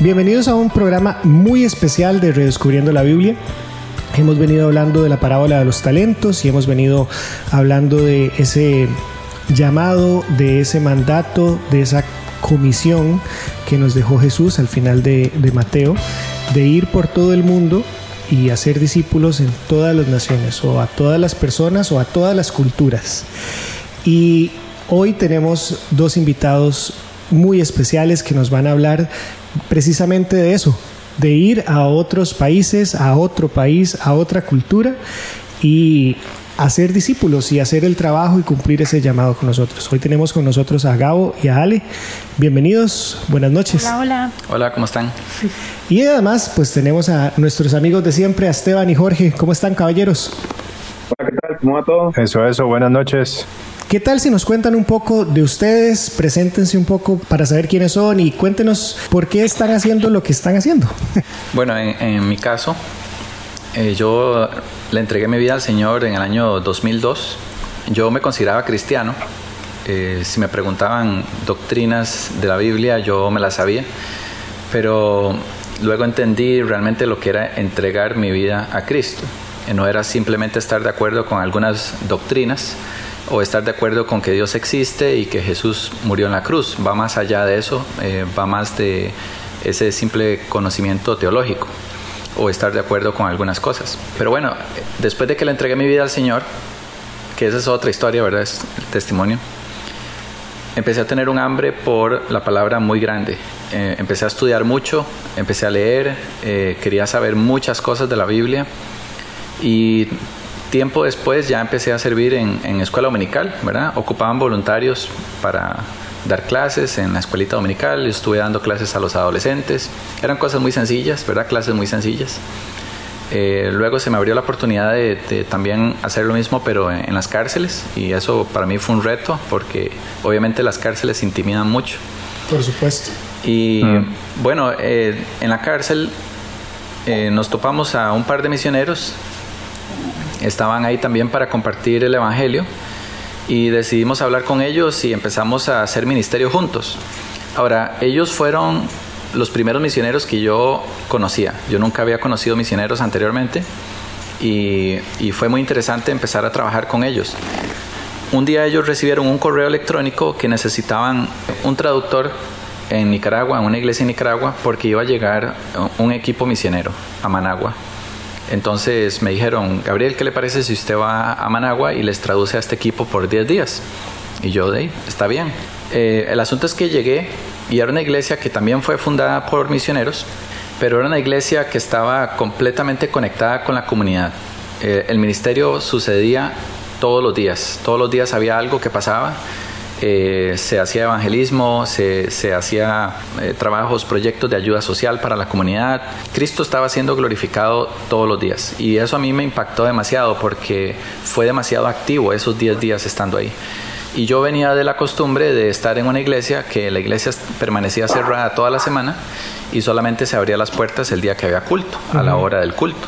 Bienvenidos a un programa muy especial de Redescubriendo la Biblia. Hemos venido hablando de la parábola de los talentos y hemos venido hablando de ese llamado, de ese mandato, de esa comisión que nos dejó Jesús al final de, Mateo, de ir por todo el mundo y hacer discípulos en todas las naciones, o a todas las personas, o a todas las culturas. Y hoy tenemos dos invitados muy especiales que nos van a hablar precisamente de eso, de ir a otros países, a otro país, a otra cultura y hacer discípulos y hacer el trabajo y cumplir ese llamado con nosotros. Hoy tenemos con nosotros a Gabo y a Ale. Bienvenidos, buenas noches. Hola, hola. Hola, ¿cómo están? Y además, pues tenemos a nuestros amigos de siempre, a Esteban y Jorge. ¿Cómo están, caballeros? Hola, ¿qué tal? ¿Cómo va todo? Eso, eso, buenas noches. ¿Qué tal si nos cuentan un poco de ustedes? Preséntense un poco para saber quiénes son y cuéntenos por qué están haciendo lo que están haciendo. Bueno, en, mi caso, eh, yo le entregué mi vida al Señor en el año 2002. Yo me consideraba cristiano. Eh, si me preguntaban doctrinas de la Biblia, yo me las sabía. Pero luego entendí realmente lo que era entregar mi vida a Cristo. Eh, no era simplemente estar de acuerdo con algunas doctrinas o estar de acuerdo con que Dios existe y que Jesús murió en la cruz. Va más allá de eso, eh, va más de ese simple conocimiento teológico o estar de acuerdo con algunas cosas. Pero bueno, después de que le entregué mi vida al Señor, que esa es otra historia, ¿verdad? Es el testimonio. Empecé a tener un hambre por la palabra muy grande. Eh, empecé a estudiar mucho, empecé a leer, eh, quería saber muchas cosas de la Biblia y tiempo después ya empecé a servir en, en escuela dominical, ¿verdad? Ocupaban voluntarios para dar clases en la escuelita dominical, yo estuve dando clases a los adolescentes, eran cosas muy sencillas, ¿verdad? Clases muy sencillas. Eh, luego se me abrió la oportunidad de, de, también hacer lo mismo, pero en, en, las cárceles, y eso para mí fue un reto, porque obviamente las cárceles intimidan mucho. Por supuesto. Y mm. bueno, eh, en la cárcel eh, nos topamos a un par de misioneros, estaban ahí también para compartir el Evangelio y decidimos hablar con ellos y empezamos a hacer ministerio juntos. Ahora, ellos fueron los primeros misioneros que yo conocía. Yo nunca había conocido misioneros anteriormente y, fue muy interesante empezar a trabajar con ellos. Un día ellos recibieron un correo electrónico que necesitaban un traductor en Nicaragua, en una iglesia en Nicaragua, porque iba a llegar un equipo misionero a Managua. Entonces me dijeron, Gabriel, ¿qué le parece si usted va a Managua y les traduce a este equipo por 10 días? Y yo, de está bien. Eh, el asunto es que llegué y era una iglesia que también fue fundada por misioneros, pero era una iglesia que estaba completamente conectada con la comunidad. Eh, el ministerio sucedía todos los días, todos los días había algo que pasaba eh, se hacía evangelismo, se, se hacía eh, trabajos, proyectos de ayuda social para la comunidad. Cristo estaba siendo glorificado todos los días y eso a mí me impactó demasiado porque fue demasiado activo esos 10 días estando ahí. Y yo venía de la costumbre de estar en una iglesia que la iglesia permanecía cerrada toda la semana y solamente se abría las puertas el día que había culto, a la hora del culto.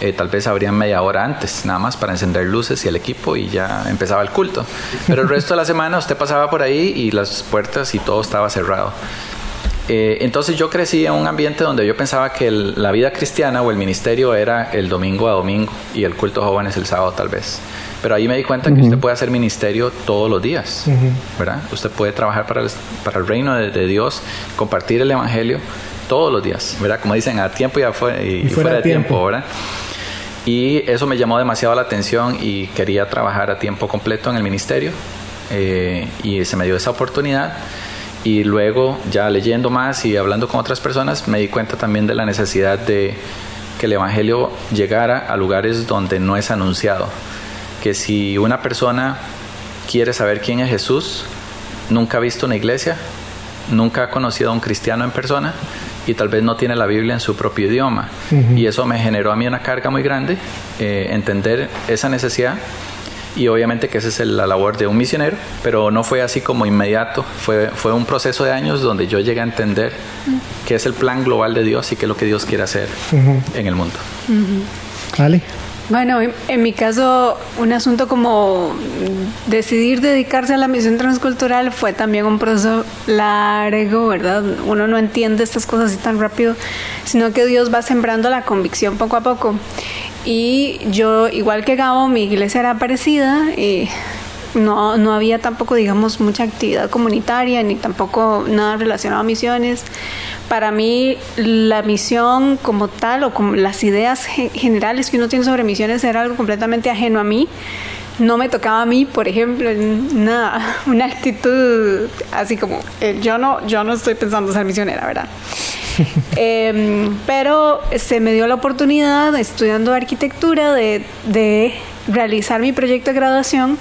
Eh, tal vez abrían media hora antes, nada más para encender luces y el equipo y ya empezaba el culto. Pero el resto de la semana usted pasaba por ahí y las puertas y todo estaba cerrado. Eh, entonces yo crecí en un ambiente donde yo pensaba que el, la vida cristiana o el ministerio era el domingo a domingo y el culto jóvenes el sábado tal vez. Pero ahí me di cuenta uh -huh. que usted puede hacer ministerio todos los días, uh -huh. ¿verdad? Usted puede trabajar para el, para el reino de, de, Dios, compartir el evangelio todos los días, ¿verdad? Como dicen, a tiempo y, afuera, y, y fuera, fuera, de tiempo, tiempo ¿verdad? Y eso me llamó demasiado la atención y quería trabajar a tiempo completo en el ministerio. Eh, y se me dio esa oportunidad. Y luego, ya leyendo más y hablando con otras personas, me di cuenta también de la necesidad de que el Evangelio llegara a lugares donde no es anunciado. Que si una persona quiere saber quién es Jesús, nunca ha visto una iglesia, nunca ha conocido a un cristiano en persona, y tal vez no tiene la Biblia en su propio idioma. Uh -huh. Y eso me generó a mí una carga muy grande, eh, entender esa necesidad. Y obviamente que esa es la labor de un misionero, pero no fue así como inmediato, fue, fue un proceso de años donde yo llegué a entender uh qué es el plan global de Dios y qué es lo que Dios quiere hacer uh -huh. en el mundo. ¿Vale? Bueno, en, mi caso, un asunto como decidir dedicarse a la misión transcultural fue también un proceso largo, ¿verdad? Uno no entiende estas cosas así tan rápido, sino que Dios va sembrando la convicción poco a poco. Y yo, igual que Gabo, mi iglesia era parecida. Y no, no había tampoco, digamos, mucha actividad comunitaria, ni tampoco nada relacionado a misiones para mí la misión como tal o como las ideas generales que uno tiene sobre misiones era algo completamente ajeno a mí. No me tocaba a mí, por ejemplo, una, una actitud así como, eh, yo, no, yo no estoy pensando ser misionera, ¿verdad? Em, pero se me dio la oportunidad, estudiando arquitectura, de, de realizar mi proyecto de graduación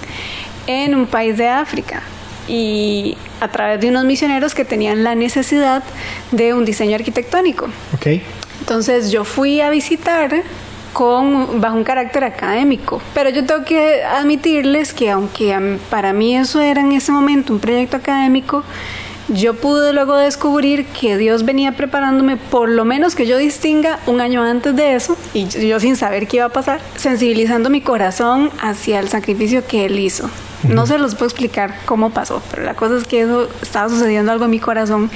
en un país de África y a través de unos misioneros que tenían la necesidad de un diseño arquitectónico. Okay. Entonces yo fui a visitar con, bajo un carácter académico. Pero yo tengo que admitirles que aunque para mí eso era en ese momento un proyecto académico, yo pude luego descubrir que Dios venía preparándome, por lo menos que yo distinga un año antes de eso, y yo sin saber qué iba a pasar, sensibilizando mi corazón hacia el sacrificio que Él hizo. No se los puedo explicar cómo pasó, pero la cosa es que eso estaba sucediendo algo en mi corazón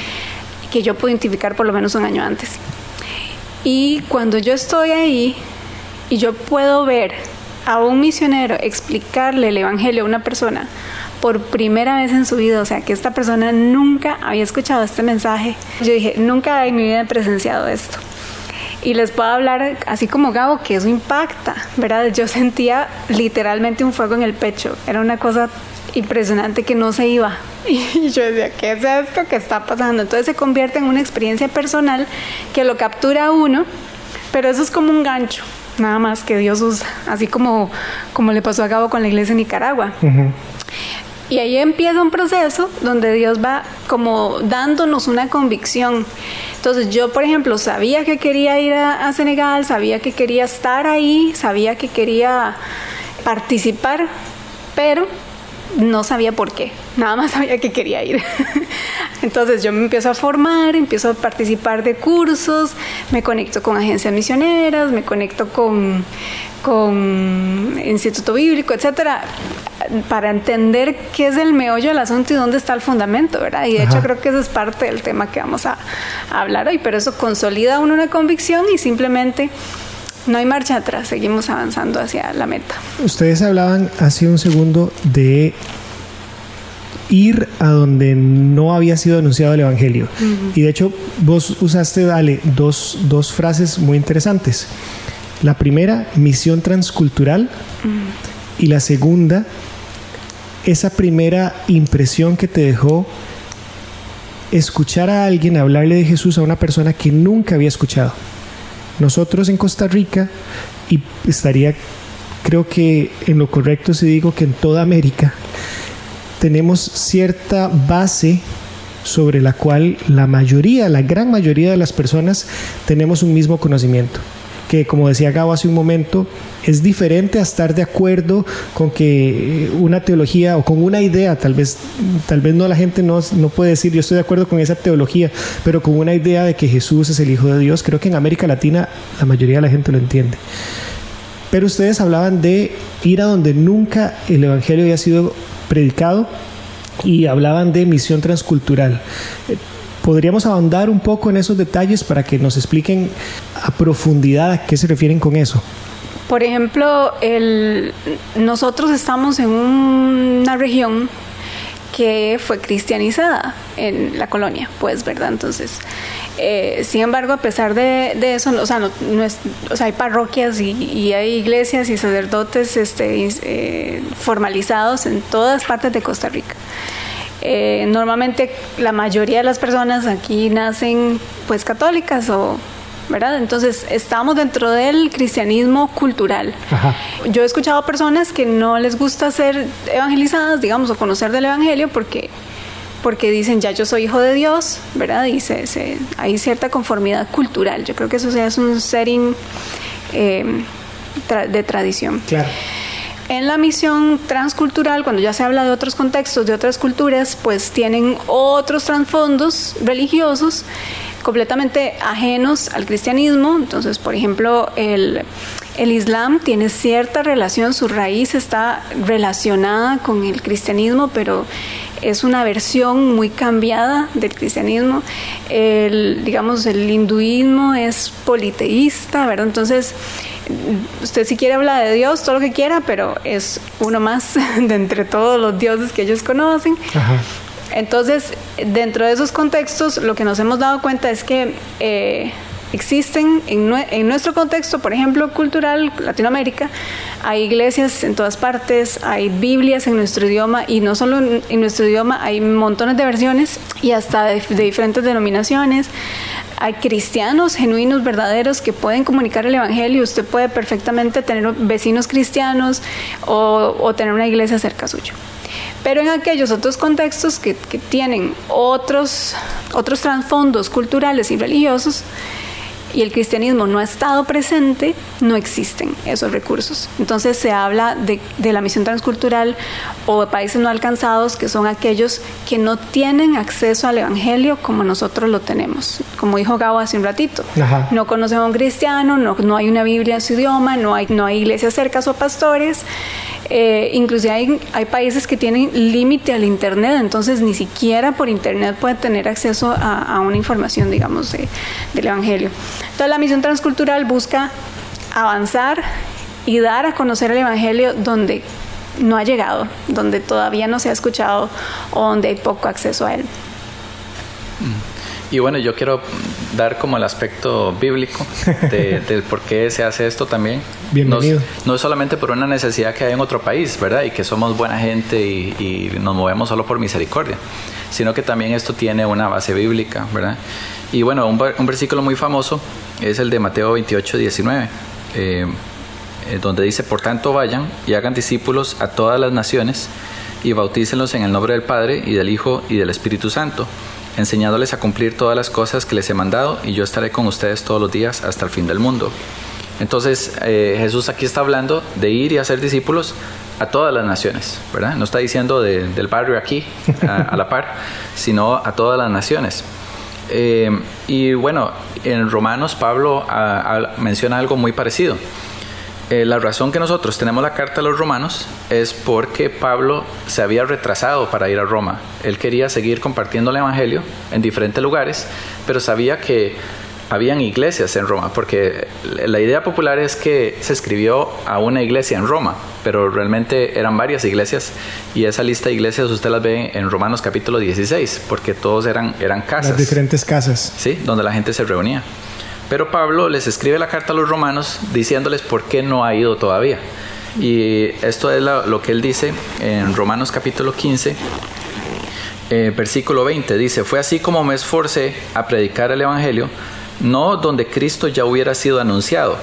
que yo pude identificar por lo menos un año antes. Y cuando yo estoy ahí y yo puedo ver a un misionero explicarle el Evangelio a una persona por primera vez en su vida, o sea, que esta persona nunca había escuchado este mensaje, yo dije, nunca en mi vida he presenciado esto y les puedo hablar así como Gabo que eso impacta, ¿verdad? Yo sentía literalmente un fuego en el pecho, era una cosa impresionante que no se iba y yo decía, ¿qué es esto que está pasando? Entonces se convierte en una experiencia personal que lo captura uno, pero eso es como un gancho, nada más que Dios usa, así como, como le pasó a Gabo con la iglesia en Nicaragua. Y ahí empieza un proceso donde Dios va como dándonos una convicción. Entonces yo, por ejemplo, sabía que quería ir a, Senegal, sabía que quería estar ahí, sabía que quería participar, pero no sabía por qué, nada más sabía que quería ir. Entonces yo me empiezo a formar, empiezo a participar de cursos, me conecto con agencias misioneras, me conecto con, con Instituto Bíblico, etcétera, para entender qué es el meollo del asunto y dónde está el fundamento, ¿verdad? Y de hecho creo que eso es parte del tema que vamos a, hablar hoy, pero eso consolida uno una convicción y simplemente no hay marcha atrás, seguimos avanzando hacia la meta. Ustedes hablaban hace un segundo de ir a donde no había sido anunciado el Evangelio. Y de hecho, vos usaste, dale, dos, dos frases muy interesantes. La primera, misión transcultural. Y la segunda, esa primera impresión que te dejó escuchar a alguien hablarle de Jesús a una persona que nunca había escuchado. Nosotros en Costa Rica, y estaría, creo que en lo correcto si digo que en toda América, tenemos cierta base sobre la cual la mayoría, la gran mayoría de las personas tenemos un mismo conocimiento que como decía Gabo hace un momento, es diferente a estar de acuerdo con que una teología o con una idea, tal vez, tal vez no la gente no, no puede decir yo estoy de acuerdo con esa teología, pero con una idea de que Jesús es el Hijo de Dios, creo que en América Latina la mayoría de la gente lo entiende. Pero ustedes hablaban de ir a donde nunca el Evangelio había sido predicado y hablaban de misión transcultural. ¿Podríamos ahondar un poco en esos detalles para que nos expliquen a profundidad a qué se refieren con eso? Por ejemplo, el, nosotros estamos en una región que fue cristianizada en la colonia, pues, ¿verdad? Entonces, eh, sin embargo, a pesar de, eso, o sea, no, hay parroquias y, hay iglesias y sacerdotes este, eh, formalizados en todas partes de Costa Rica. Eh, normalmente la mayoría de las personas aquí nacen pues católicas o ¿verdad? Entonces estamos dentro del cristianismo cultural. Yo he escuchado personas que no les gusta ser evangelizadas, digamos, o conocer del evangelio porque porque dicen ya yo soy hijo de Dios, ¿verdad? Y se, hay cierta conformidad cultural. Yo creo que eso es un setting eh, de tradición. Claro. En la misión transcultural, cuando ya se habla de otros contextos, de otras culturas, pues tienen otros trasfondos religiosos completamente ajenos al cristianismo. Entonces, por ejemplo, el, El Islam tiene cierta relación, su raíz está relacionada con el cristianismo, pero es una versión muy cambiada del cristianismo. El, digamos, el hinduismo es politeísta, ¿verdad? Entonces, usted si quiere hablar de Dios, todo lo que quiera, pero es uno más de entre todos los dioses que ellos conocen. Entonces, dentro de esos contextos, lo que nos hemos dado cuenta es que eh, existen en, nuestro contexto, por ejemplo, cultural, Latinoamérica, hay iglesias en todas partes, hay Biblias en nuestro idioma y no solo en, nuestro idioma, hay montones de versiones y hasta de, diferentes denominaciones. Hay cristianos genuinos, verdaderos, que pueden comunicar el Evangelio. Usted puede perfectamente tener vecinos cristianos o, tener una iglesia cerca suyo. Pero en aquellos otros contextos que, que tienen otros, otros trasfondos culturales y religiosos, y el cristianismo no ha estado presente, no existen esos recursos. Entonces se habla de, la misión transcultural o de países no alcanzados, que son aquellos que no tienen acceso al Evangelio como nosotros lo tenemos. Como dijo Gabo hace un ratito, no conocen a un cristiano, no, no hay una Biblia en su idioma, no hay, no hay iglesias cerca o pastores. Eh, inclusive hay, hay, países que tienen límite al Internet, entonces ni siquiera por Internet pueden tener acceso a, una información, digamos, del Evangelio. Entonces la misión transcultural busca avanzar y dar a conocer el Evangelio donde no ha llegado, donde todavía no se ha escuchado o donde hay poco acceso a él. Y bueno, yo quiero dar como el aspecto bíblico de, del por qué se hace esto también. Bienvenido. No, es solamente por una necesidad que hay en otro país, ¿verdad? Y que somos buena gente y, nos movemos solo por misericordia, sino que también esto tiene una base bíblica, ¿verdad? Y bueno, un, un versículo muy famoso es el de Mateo 28, 19. Eh, eh, donde dice, por tanto vayan y hagan discípulos a todas las naciones y bautícenlos en el nombre del Padre y del Hijo y del Espíritu Santo enseñándoles a cumplir todas las cosas que les he mandado, y yo estaré con ustedes todos los días hasta el fin del mundo. Entonces eh, Jesús aquí está hablando de ir y hacer discípulos a todas las naciones, ¿verdad? No está diciendo del barrio aquí, a, la par, sino a todas las naciones. Eh, y bueno, en Romanos Pablo menciona algo muy parecido. Eh, la razón que nosotros tenemos la carta a los romanos es porque Pablo se había retrasado para ir a Roma. Él quería seguir compartiendo el Evangelio en diferentes lugares, pero sabía que habían iglesias en Roma, porque la idea popular es que se escribió a una iglesia en Roma, pero realmente eran varias iglesias y esa lista de iglesias usted las ve en Romanos capítulo 16, porque todos eran, eran casas. Las diferentes casas. Sí, donde la gente se reunía. Pero Pablo les escribe la carta a los romanos diciéndoles por qué no ha ido todavía. Y esto es lo, que él dice en Romanos capítulo 15, eh, versículo 20. Dice, fue así como me esforcé a predicar el Evangelio, no donde Cristo ya hubiera sido anunciado,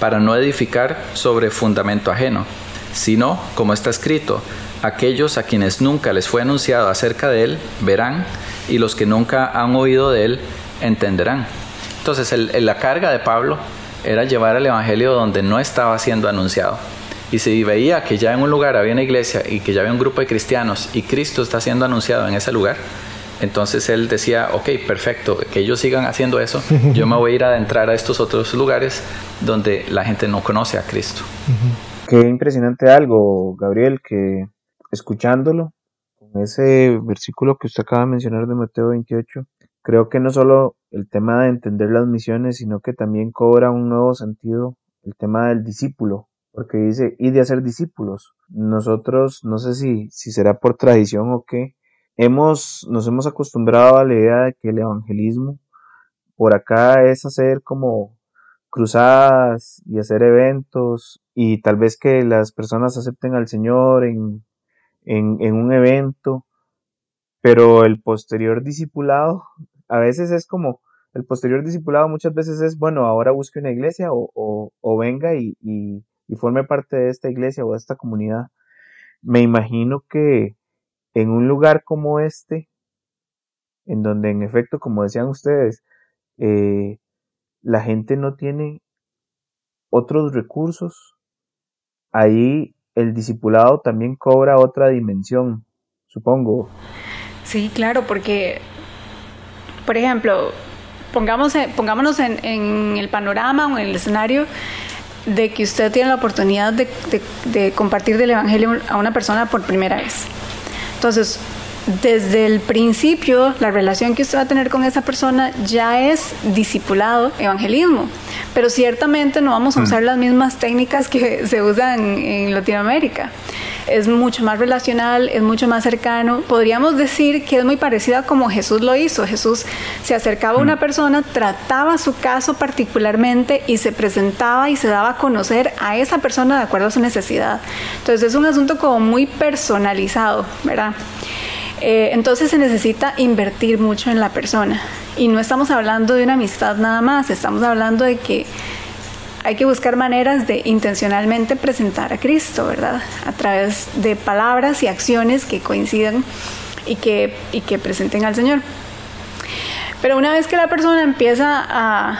para no edificar sobre fundamento ajeno, sino, como está escrito, aquellos a quienes nunca les fue anunciado acerca de él verán, y los que nunca han oído de él entenderán. Entonces la carga de Pablo era llevar el Evangelio donde no estaba siendo anunciado. Y si veía que ya en un lugar había una iglesia y que ya había un grupo de cristianos y Cristo está siendo anunciado en ese lugar, entonces él decía, ok, perfecto, que ellos sigan haciendo eso, yo me voy a ir a adentrar a estos otros lugares donde la gente no conoce a Cristo. Qué impresionante algo, Gabriel, que escuchándolo, con ese versículo que usted acaba de mencionar de Mateo 28, Creo que no solo el tema de entender las misiones, sino que también cobra un nuevo sentido el tema del discípulo, porque dice, y de hacer discípulos. Nosotros, no sé si, si será por tradición o qué, hemos, nos hemos acostumbrado a la idea de que el evangelismo por acá es hacer como cruzadas y hacer eventos y tal vez que las personas acepten al Señor en, en, en un evento, pero el posterior discipulado a veces es como el posterior discipulado muchas veces es, bueno, ahora busque una iglesia o, o, venga y, y, forme parte de esta iglesia o de esta comunidad. Me imagino que en un lugar como este, en donde en efecto, como decían ustedes, eh, la gente no tiene otros recursos, ahí el discipulado también cobra otra dimensión, supongo. Sí, claro, porque por ejemplo, pongamos, pongámonos en, el panorama o en el escenario de que usted tiene la oportunidad de, de compartir del Evangelio a una persona por primera vez. Entonces, desde el principio, la relación que usted va a tener con esa persona ya es discipulado, evangelismo. Pero ciertamente no vamos a mm. usar las mismas técnicas que se usan en Latinoamérica. Es mucho más relacional, es mucho más cercano. Podríamos decir que es muy parecida como Jesús lo hizo. Jesús se acercaba a una mm. persona, trataba su caso particularmente y se presentaba y se daba a conocer a esa persona de acuerdo a su necesidad. Entonces es un asunto como muy personalizado, ¿verdad? Eh, entonces se necesita invertir mucho en la persona. Y no estamos hablando de una amistad nada más, estamos hablando de que hay que buscar maneras de intencionalmente presentar a Cristo, ¿verdad? A través de palabras y acciones que coincidan y que, y que presenten al Señor. Pero una vez que la persona empieza a,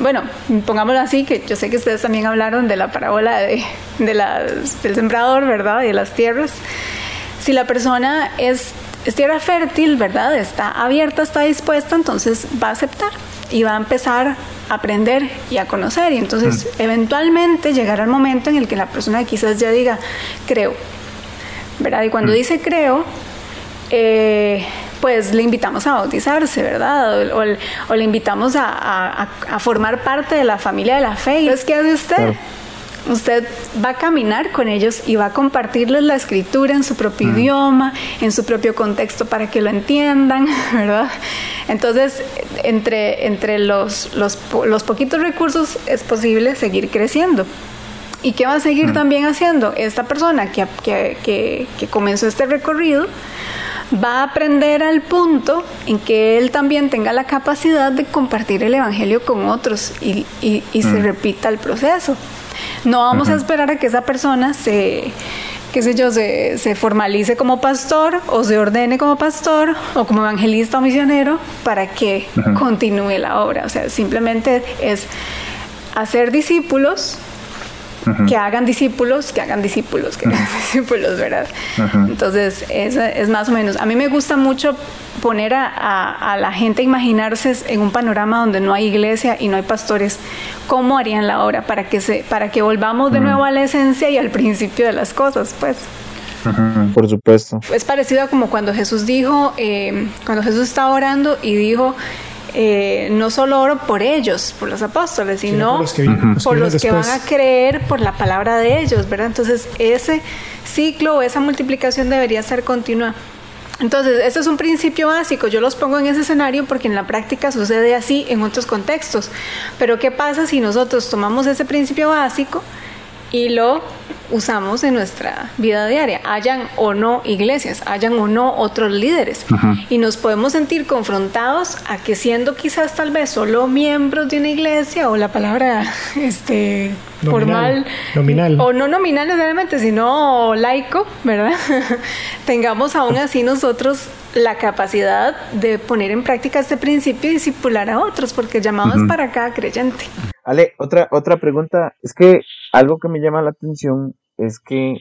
bueno, pongámoslo así, que yo sé que ustedes también hablaron de la parábola de, del sembrador, ¿verdad? Y de las tierras si la persona es, tierra fértil, ¿verdad? Está abierta, está dispuesta, entonces va a aceptar y va a empezar a aprender y a conocer. Y entonces mm. eventualmente llegará el momento en el que la persona quizás ya diga, creo, ¿verdad? Y cuando mm. dice creo, eh, pues le invitamos a bautizarse, ¿verdad? O, le invitamos a, formar parte de la familia de la fe. Entonces, ¿qué hace usted? Usted va a caminar con ellos y va a compartirles la escritura en su propio mm. idioma, en su propio contexto para que lo entiendan, ¿verdad? Entonces, entre, entre los, los, poquitos recursos es posible seguir creciendo. ¿Y qué va a seguir mm. también haciendo? Esta persona que, que, que, comenzó este recorrido va a aprender al punto en que él también tenga la capacidad de compartir el Evangelio con otros y, y, se mm. repita el proceso. No vamos a esperar a que esa persona se qué sé yo, se, se, formalice como pastor o se ordene como pastor o como evangelista o misionero para que continúe la obra. O sea, simplemente es hacer discípulos que hagan discípulos, que hagan discípulos, que hagan discípulos, ¿verdad? Entonces, es, es más o menos. A mí me gusta mucho poner a, la gente a imaginarse en un panorama donde no hay iglesia y no hay pastores, ¿cómo harían la obra para que, se, para que volvamos de nuevo a la esencia y al principio de las cosas? Pues. Por supuesto. Es parecido a como cuando Jesús dijo, eh, cuando Jesús estaba orando y dijo, eh, no solo oro por ellos, por los apóstoles, sino por los que, van a creer por la palabra de ellos, ¿verdad? Entonces, ese ciclo o esa multiplicación debería ser continua. Entonces, este es un principio básico, yo los pongo en ese escenario porque en la práctica sucede así en otros contextos. Pero ¿qué pasa si nosotros tomamos ese principio básico y lo usamos en nuestra vida diaria, hayan o no iglesias, hayan o no otros líderes. Y nos podemos sentir confrontados a que siendo quizás tal vez solo miembros de una iglesia o la palabra este formal nominal o no nominal necesariamente, sino laico, ¿verdad? Tengamos aún así nosotros la capacidad de poner en práctica este principio y discipular a otros, porque el llamado es para cada creyente. Ale, otra, otra pregunta, es que algo que me llama la atención es que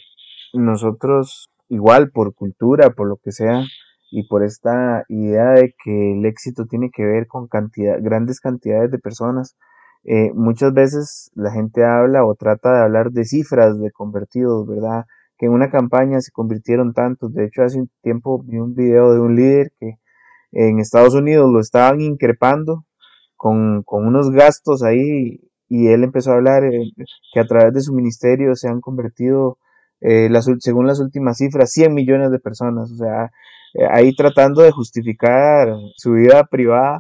nosotros, igual por cultura, por lo que sea, y por esta idea de que el éxito tiene que ver con cantidad, grandes cantidades de personas, eh, muchas veces la gente habla o trata de hablar de cifras de convertidos, ¿verdad? Que en una campaña se convirtieron tantos. De hecho, hace un tiempo vi un video de un líder que en Estados Unidos lo estaban increpando con, con unos gastos ahí y él empezó a hablar eh, que a través de su ministerio se han convertido, eh, las, según las últimas cifras, 100 millones de personas. O sea, eh, ahí tratando de justificar su vida privada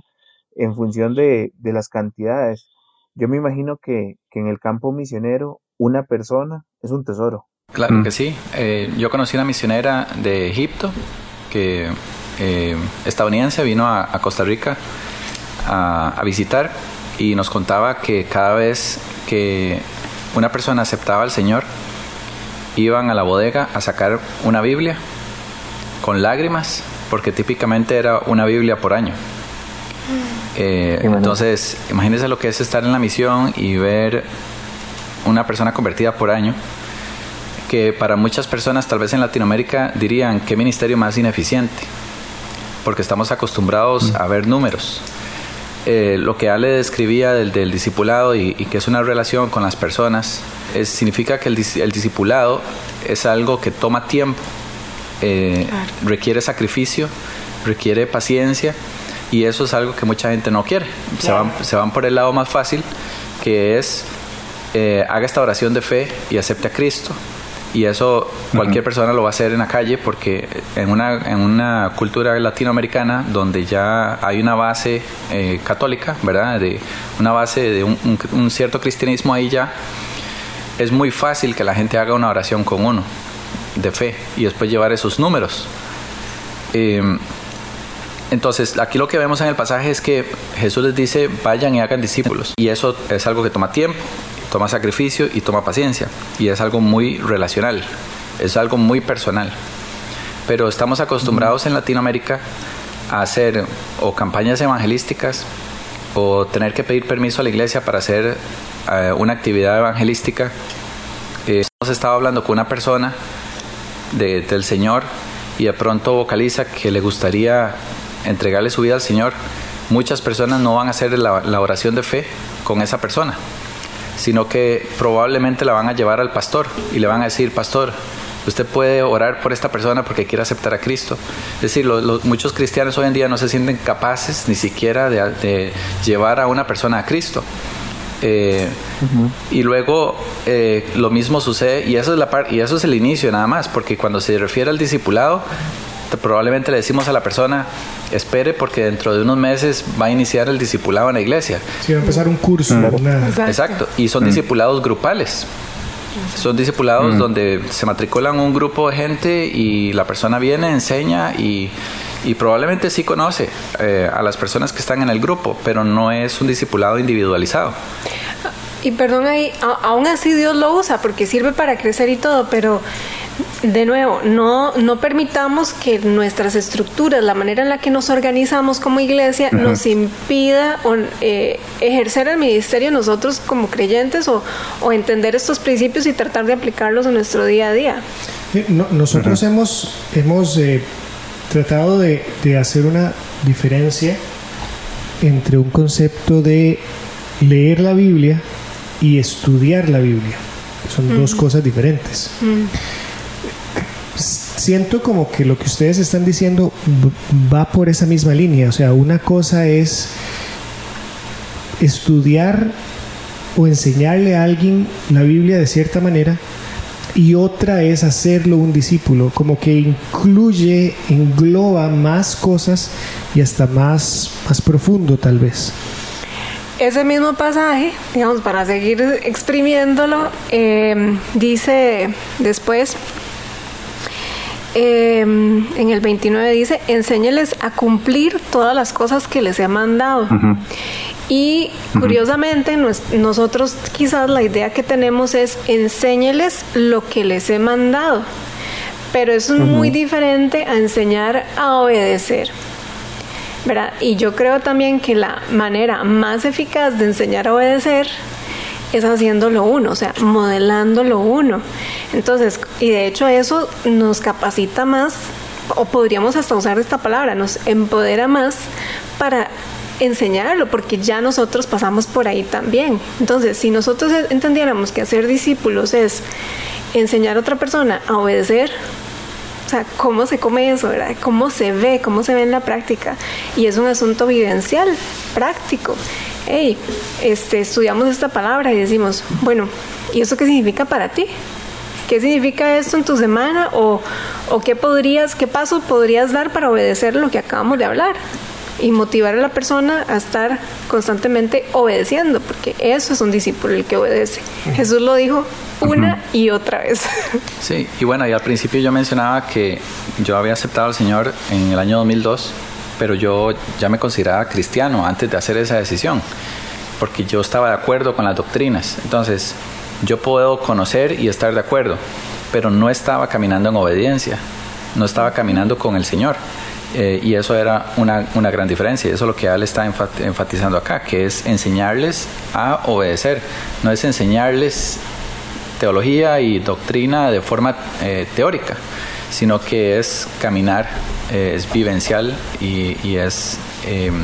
en función de, de las cantidades. Yo me imagino que, que, en el campo misionero una persona es un tesoro. Claro que sí. yo conocí una misionera de Egipto que estadounidense vino a, a Costa Rica a, visitar y nos contaba que cada vez que una persona aceptaba al Señor, iban a la bodega a sacar una Biblia con lágrimas, porque típicamente era una Biblia por año. Eh, entonces, imagínense lo que es estar en la misión y ver una persona convertida por año, que para muchas personas, tal vez en Latinoamérica, dirían qué ministerio más ineficiente, porque estamos acostumbrados mm. a ver números. Eh, lo que Ale describía del, del discipulado y, que es una relación con las personas, significa que el, el, discipulado es algo que toma tiempo, eh, requiere sacrificio, requiere paciencia y eso es algo que mucha gente no quiere. Se, van, se van por el lado más fácil, que es eh, haga esta oración de fe y acepte a Cristo y eso cualquier persona lo va a hacer en la calle porque en una, en una cultura latinoamericana donde ya hay una base eh, católica, ¿verdad? De una base de un, cierto cristianismo ahí ya, es muy fácil que la gente haga una oración con uno de fe y después llevar esos números. Em, entonces, aquí lo que vemos en el pasaje es que Jesús les dice, vayan y hagan discípulos. Y eso es algo que toma tiempo, toma sacrificio y toma paciencia. Y es algo muy relacional, es algo muy personal. Pero estamos acostumbrados en Latinoamérica a hacer o campañas evangelísticas o tener que pedir permiso a la iglesia para hacer eh, una actividad evangelística. Eh, hemos estado hablando con una persona del Señor y de pronto vocaliza que le gustaría entregarle su vida al Señor. Muchas personas no van a hacer la oración de fe con esa persona sino que probablemente la van a llevar al pastor y le van a decir, pastor, usted puede orar por esta persona porque quiere aceptar a Cristo. Es decir, muchos cristianos hoy en día no se sienten capaces ni siquiera de, llevar a una persona a Cristo. Eh, y luego eh, lo mismo sucede, y eso, es la y eso es el inicio nada más, porque cuando se refiere al discipulado, probablemente le decimos a la persona, espere porque dentro de unos meses va a iniciar el discipulado en la iglesia. Sí, va a empezar un curso. Exacto. y son mm. discipulados grupales. Son discipulados mm. donde se matriculan un grupo de gente y la persona viene, enseña y, probablemente sí conoce eh, a las personas que están en el grupo, pero no es un discipulado individualizado. Y perdón ahí, aún así Dios lo usa porque sirve para crecer y todo, pero de nuevo, no, no permitamos que nuestras estructuras, la manera en la que nos organizamos como iglesia, nos impida eh, ejercer el ministerio nosotros como creyentes o, entender estos principios y tratar de aplicarlos en nuestro día a día. nosotros hemos, hemos eh, tratado de, hacer una diferencia entre un concepto de leer la Biblia y estudiar la Biblia. Son dos cosas diferentes. Siento como que lo que ustedes están diciendo va por esa misma línea. O sea, una cosa es estudiar o enseñarle a alguien la Biblia de cierta manera y otra es hacerlo un discípulo, como que incluye, engloba más cosas y hasta más, más profundo tal vez. Ese mismo pasaje, digamos, para seguir exprimiéndolo, eh, dice después, Em, en el 29 dice, enséñeles a cumplir todas las cosas que les he mandado. Y curiosamente, nosotros quizás la idea que tenemos es enséñeles lo que les he mandado. Pero eso es muy diferente a enseñar a obedecer. ¿verdad? Y yo creo también que la manera más eficaz de enseñar a obedecer es haciéndolo uno, o sea, modelándolo uno. Entonces, y de hecho eso nos capacita más, o podríamos hasta usar esta palabra, nos empodera más para enseñarlo, porque ya nosotros pasamos por ahí también. Entonces, si nosotros entendiéramos que hacer discípulos es enseñar a otra persona a obedecer, o sea, cómo se come eso, ¿verdad? Cómo se ve, cómo se ve en la práctica. Y es un asunto vivencial, práctico hey, este, estudiamos esta palabra y decimos, bueno, ¿y eso qué significa para ti? ¿Qué significa esto en tu semana? ¿O, o qué podrías, qué paso podrías dar para obedecer lo que acabamos de hablar? Y motivar a la persona a estar constantemente obedeciendo, porque eso es un discípulo el que obedece. Jesús lo dijo una y otra vez. Sí, y bueno, y al principio yo mencionaba que yo había aceptado al Señor en el año 2002 pero yo ya me consideraba cristiano antes de hacer esa decisión, porque yo estaba de acuerdo con las doctrinas. Entonces, yo puedo conocer y estar de acuerdo, pero no estaba caminando en obediencia, no estaba caminando con el Señor. Eh, y eso era una, una, gran diferencia. Eso es lo que Él está enfatizando acá, que es enseñarles a obedecer, no es enseñarles teología y doctrina de forma eh, teórica, sino que es caminar, eh, es vivencial y, es em,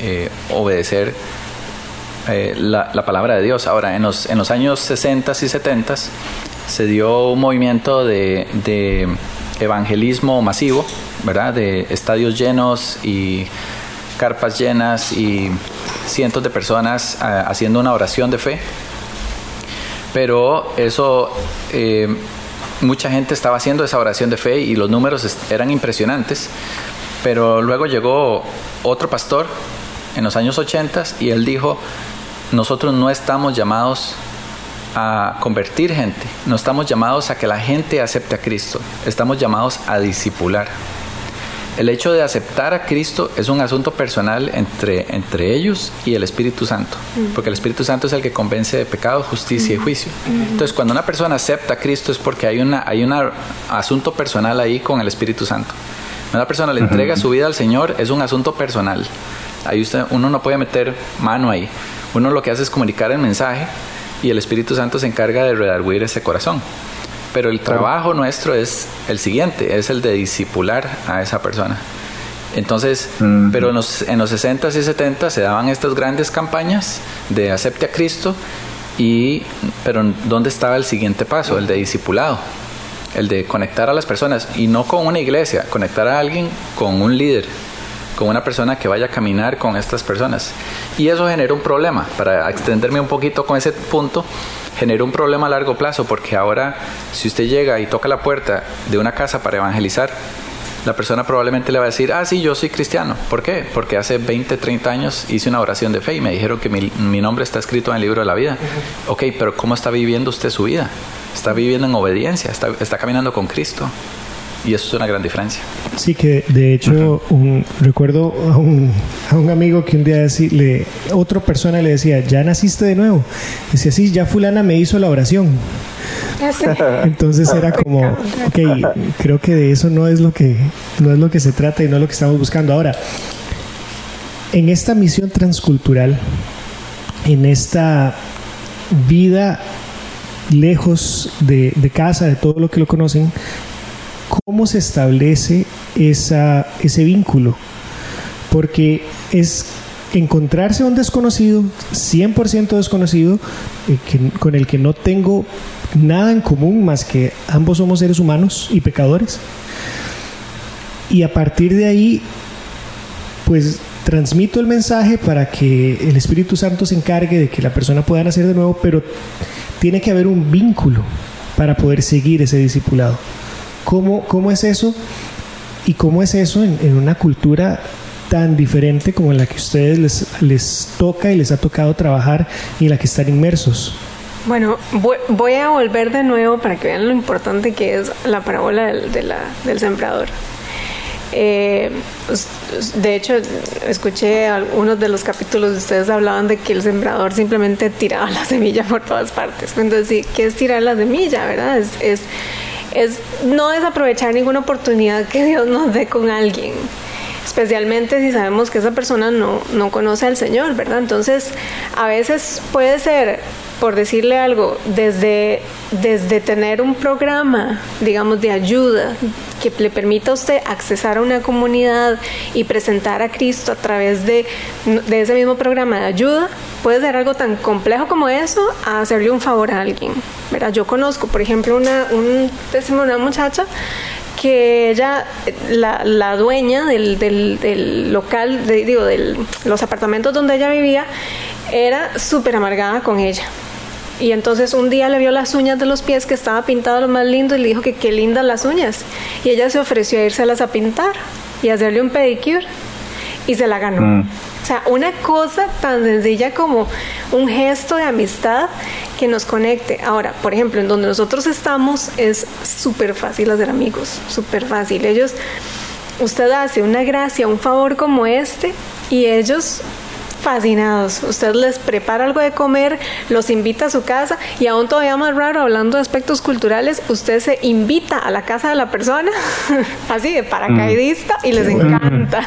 eh, obedecer eh, la, palabra de Dios. Ahora, en los, en los años 60 y 70 se dio un movimiento de, de evangelismo masivo, ¿verdad? De estadios llenos y carpas llenas y cientos de personas haciendo una oración de fe. Pero eso mucha gente estaba haciendo esa oración de fe y los números eran impresionantes, pero luego llegó otro pastor en los años 80 y él dijo, nosotros no estamos llamados a convertir gente, no estamos llamados a que la gente acepte a Cristo, estamos llamados a discipular. El hecho de aceptar a Cristo es un asunto personal entre, entre ellos y el Espíritu Santo, mm. porque el Espíritu Santo es el que convence de pecado, justicia y mm. juicio. Mm. Entonces, cuando una persona acepta a Cristo es porque hay un hay una asunto personal ahí con el Espíritu Santo. Cuando una persona le entrega su vida al Señor es un asunto personal. Ahí usted, uno no puede meter mano ahí. Uno lo que hace es comunicar el mensaje y el Espíritu Santo se encarga de redarguir ese corazón. Pero el trabajo nuestro es el siguiente, es el de disipular a esa persona. Entonces, pero en los, en los 60 y 70 se daban estas grandes campañas de acepte a Cristo, y, pero ¿dónde estaba el siguiente paso? El de discipulado, el de conectar a las personas, y no con una iglesia, conectar a alguien con un líder, con una persona que vaya a caminar con estas personas. Y eso genera un problema. Para extenderme un poquito con ese punto, genera un problema a largo plazo porque ahora si usted llega y toca la puerta de una casa para evangelizar, la persona probablemente le va a decir, ah, sí, yo soy cristiano. ¿Por qué? Porque hace 20, 30 años hice una oración de fe y me dijeron que mi, nombre está escrito en el libro de la vida. Ok, pero ¿cómo está viviendo usted su vida? Está viviendo en obediencia, está, está caminando con Cristo. Y eso es una gran diferencia. Sí, que de hecho un, recuerdo a un, a un, amigo que un día decirle, otra persona le decía, ya naciste de nuevo. Decía, sí, ya fulana me hizo la oración. Entonces era como, ok, creo que de eso no es lo que, no es lo que se trata y no es lo que estamos buscando. Ahora, en esta misión transcultural, en esta vida lejos de, de casa, de todo lo que lo conocen, ¿Cómo se establece esa, ese vínculo? Porque es encontrarse a un desconocido, 100% desconocido, eh, con el que no tengo nada en común más que ambos somos seres humanos y pecadores. Y a partir de ahí, pues transmito el mensaje para que el Espíritu Santo se encargue de que la persona pueda nacer de nuevo, pero tiene que haber un vínculo para poder seguir ese discipulado. ¿Cómo, cómo es eso? ¿Y cómo es eso en, una cultura tan diferente como en la que ustedes les, les toca y les ha tocado trabajar y en la que están inmersos? Bueno, voy, a volver de nuevo para que vean lo importante que es la parábola del, del sembrador. Eh, de hecho, escuché algunos de los capítulos de ustedes hablaban de que el sembrador simplemente tiraba la semilla por todas partes. Entonces, ¿qué es tirar la semilla, verdad? Es, es es no desaprovechar ninguna oportunidad que Dios nos dé con alguien especialmente si sabemos que esa persona no, no conoce al Señor, ¿verdad? Entonces, a veces puede ser, por decirle algo, desde, desde tener un programa, digamos, de ayuda que le permita a usted accesar a una comunidad y presentar a Cristo a través de, de ese mismo programa de ayuda, puede ser algo tan complejo como eso a hacerle un favor a alguien, ¿verdad? Yo conozco, por ejemplo, una, un, una muchacha que ella, la, la dueña del, del, local, de, digo, de los apartamentos donde ella vivía, era súper amargada con ella. Y entonces un día le vio las uñas de los pies que estaba pintada lo más lindo y le dijo que qué lindas las uñas. Y ella se ofreció a irselas a pintar y hacerle un pedicure y se la ganó. Mm. O sea, una cosa tan sencilla como un gesto de amistad que nos conecte. Ahora, por ejemplo, en donde nosotros estamos es súper fácil hacer amigos, súper fácil. Ellos, usted hace una gracia, un favor como este y ellos fascinados. Usted les prepara algo de comer, los invita a su casa y aún todavía más raro, hablando de aspectos culturales, usted se invita a la casa de la persona, así de paracaidista, y les encanta.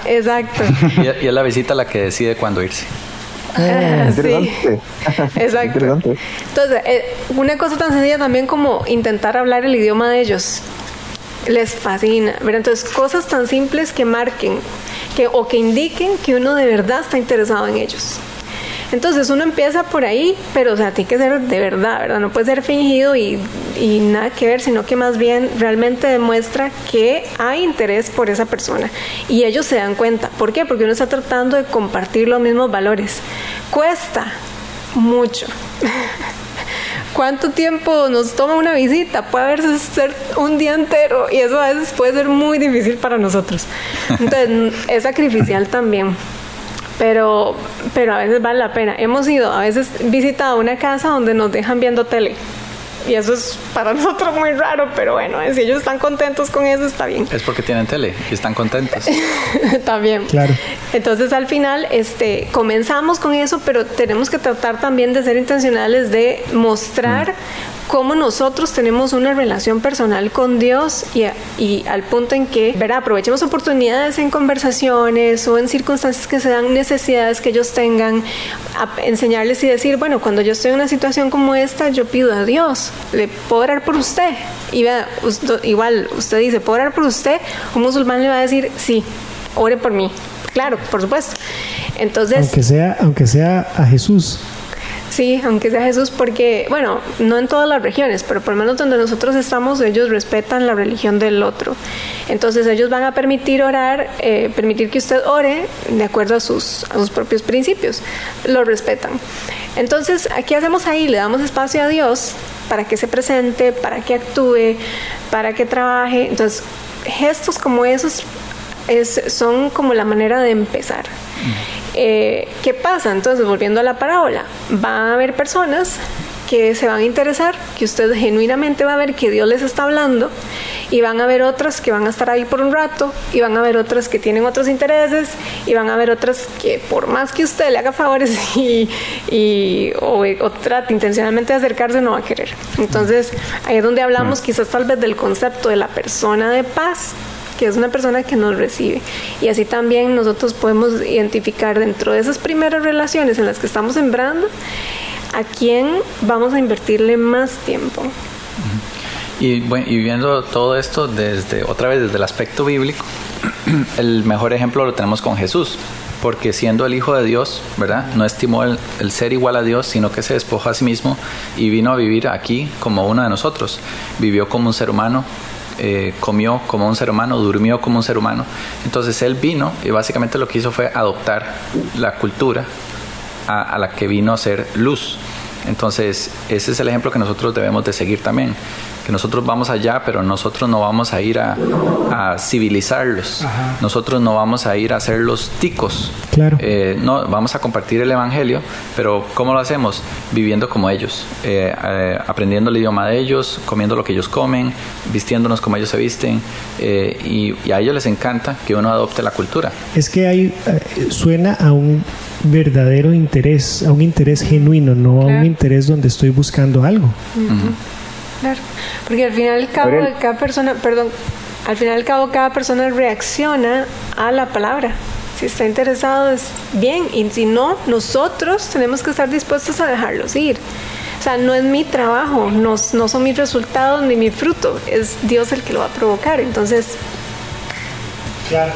Exacto. Y, es la visita la que decide cuándo irse. Sí. Exacto. Entonces, eh, una cosa tan sencilla también como intentar hablar el idioma de ellos. Les fascina. Entonces, cosas tan simples que marquen o que indiquen que uno de verdad está interesado en ellos. Entonces uno empieza por ahí, pero o sea, tiene que ser de verdad, ¿verdad? No puede ser fingido y, y, nada que ver, sino que más bien realmente demuestra que hay interés por esa persona. Y ellos se dan cuenta. ¿Por qué? Porque uno está tratando de compartir los mismos valores. Cuesta mucho. ¿Cuánto tiempo nos toma una visita? Puede haberse ser un día entero y eso a veces puede ser muy difícil para nosotros. Entonces, es sacrificial también pero, pero a veces vale la pena. Hemos ido, a veces visitado una casa donde nos dejan viendo tele. Y eso es para nosotros muy raro, pero bueno, si ellos están contentos con eso, está bien. Es porque tienen tele y están contentos. también. Claro. Entonces al final este, comenzamos con eso, pero tenemos que tratar también de ser intencionales de mostrar cómo nosotros tenemos una relación personal con Dios y, al punto en que, ¿verdad? Aprovechemos oportunidades en conversaciones o en circunstancias que se dan, necesidades que ellos tengan, enseñarles y decir, bueno, cuando yo estoy en una situación como esta, yo pido a Dios, le puedo orar por usted. Y vea, igual usted dice, ¿puedo orar por usted? Un musulmán le va a decir, sí, ore por mí. Claro, por supuesto. Entonces, aunque sea, aunque sea a Jesús. Sí, aunque sea Jesús, porque, bueno, no en todas las regiones, pero por lo menos donde nosotros estamos, ellos respetan la religión del otro. Entonces ellos van a permitir orar, eh, permitir que usted ore de acuerdo a sus, a sus propios principios. Lo respetan. Entonces, aquí hacemos ahí? Le damos espacio a Dios para que se presente, para que actúe, para que trabaje. Entonces, gestos como esos es, son como la manera de empezar. Eh, ¿Qué pasa? Entonces, volviendo a la parábola, va a haber personas que se van a interesar, que usted genuinamente va a ver que Dios les está hablando, y van a haber otras que van a estar ahí por un rato, y van a haber otras que tienen otros intereses, y van a haber otras que por más que usted le haga favores y, y o, trate intencionalmente de acercarse, no va a querer. Entonces, ahí es donde hablamos quizás tal vez del concepto de la persona de paz, que es una persona que nos recibe. Y así también nosotros podemos identificar dentro de esas primeras relaciones en las que estamos sembrando a quién vamos a invertirle más tiempo. Y, bueno, y viendo todo esto desde otra vez desde el aspecto bíblico, el mejor ejemplo lo tenemos con Jesús, porque siendo el Hijo de Dios, ¿verdad? No estimó el, el, ser igual a Dios, sino que se despojó a sí mismo y vino a vivir aquí como uno de nosotros. Vivió como un ser humano, eh, comió como un ser humano, durmió como un ser humano. Entonces él vino y básicamente lo que hizo fue adoptar la cultura a la que vino a ser luz. Entonces ese es el ejemplo que nosotros debemos de seguir también que nosotros vamos allá, pero nosotros no vamos a ir a, civilizarlos, nosotros no vamos a ir a hacerlos ticos, claro. Eh, no, vamos a compartir el Evangelio, pero ¿cómo lo hacemos? Viviendo como ellos, eh, eh, aprendiendo el idioma de ellos, comiendo lo que ellos comen, vistiéndonos como ellos se visten, y, a ellos les encanta que uno adopte la cultura. Es que hay, suena a un verdadero interés, a un interés genuino, no a un interés donde estoy buscando algo. Claro, porque al final al cabo cada persona, perdón, al final al cabo cada persona reacciona a la palabra. Si está interesado es bien y si no, nosotros tenemos que estar dispuestos a dejarlos ir. O sea, no es mi trabajo, no, no son mis resultados ni mi fruto, es Dios el que lo va a provocar. Entonces, claro.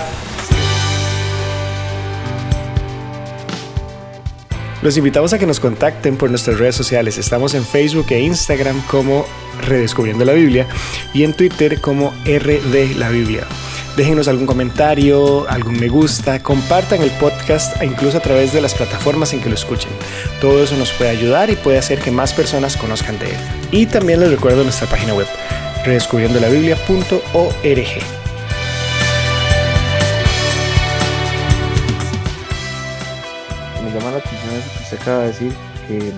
Los invitamos a que nos contacten por nuestras redes sociales. Estamos en Facebook e Instagram como Redescubriendo la Biblia y en Twitter como RD la Biblia. Déjenos algún comentario, algún me gusta, compartan el podcast incluso a través de las plataformas en que lo escuchen. Todo eso nos puede ayudar y puede hacer que más personas conozcan de él. Y también les recuerdo nuestra página web, redescubriendolabiblia.org. acaba de decir, que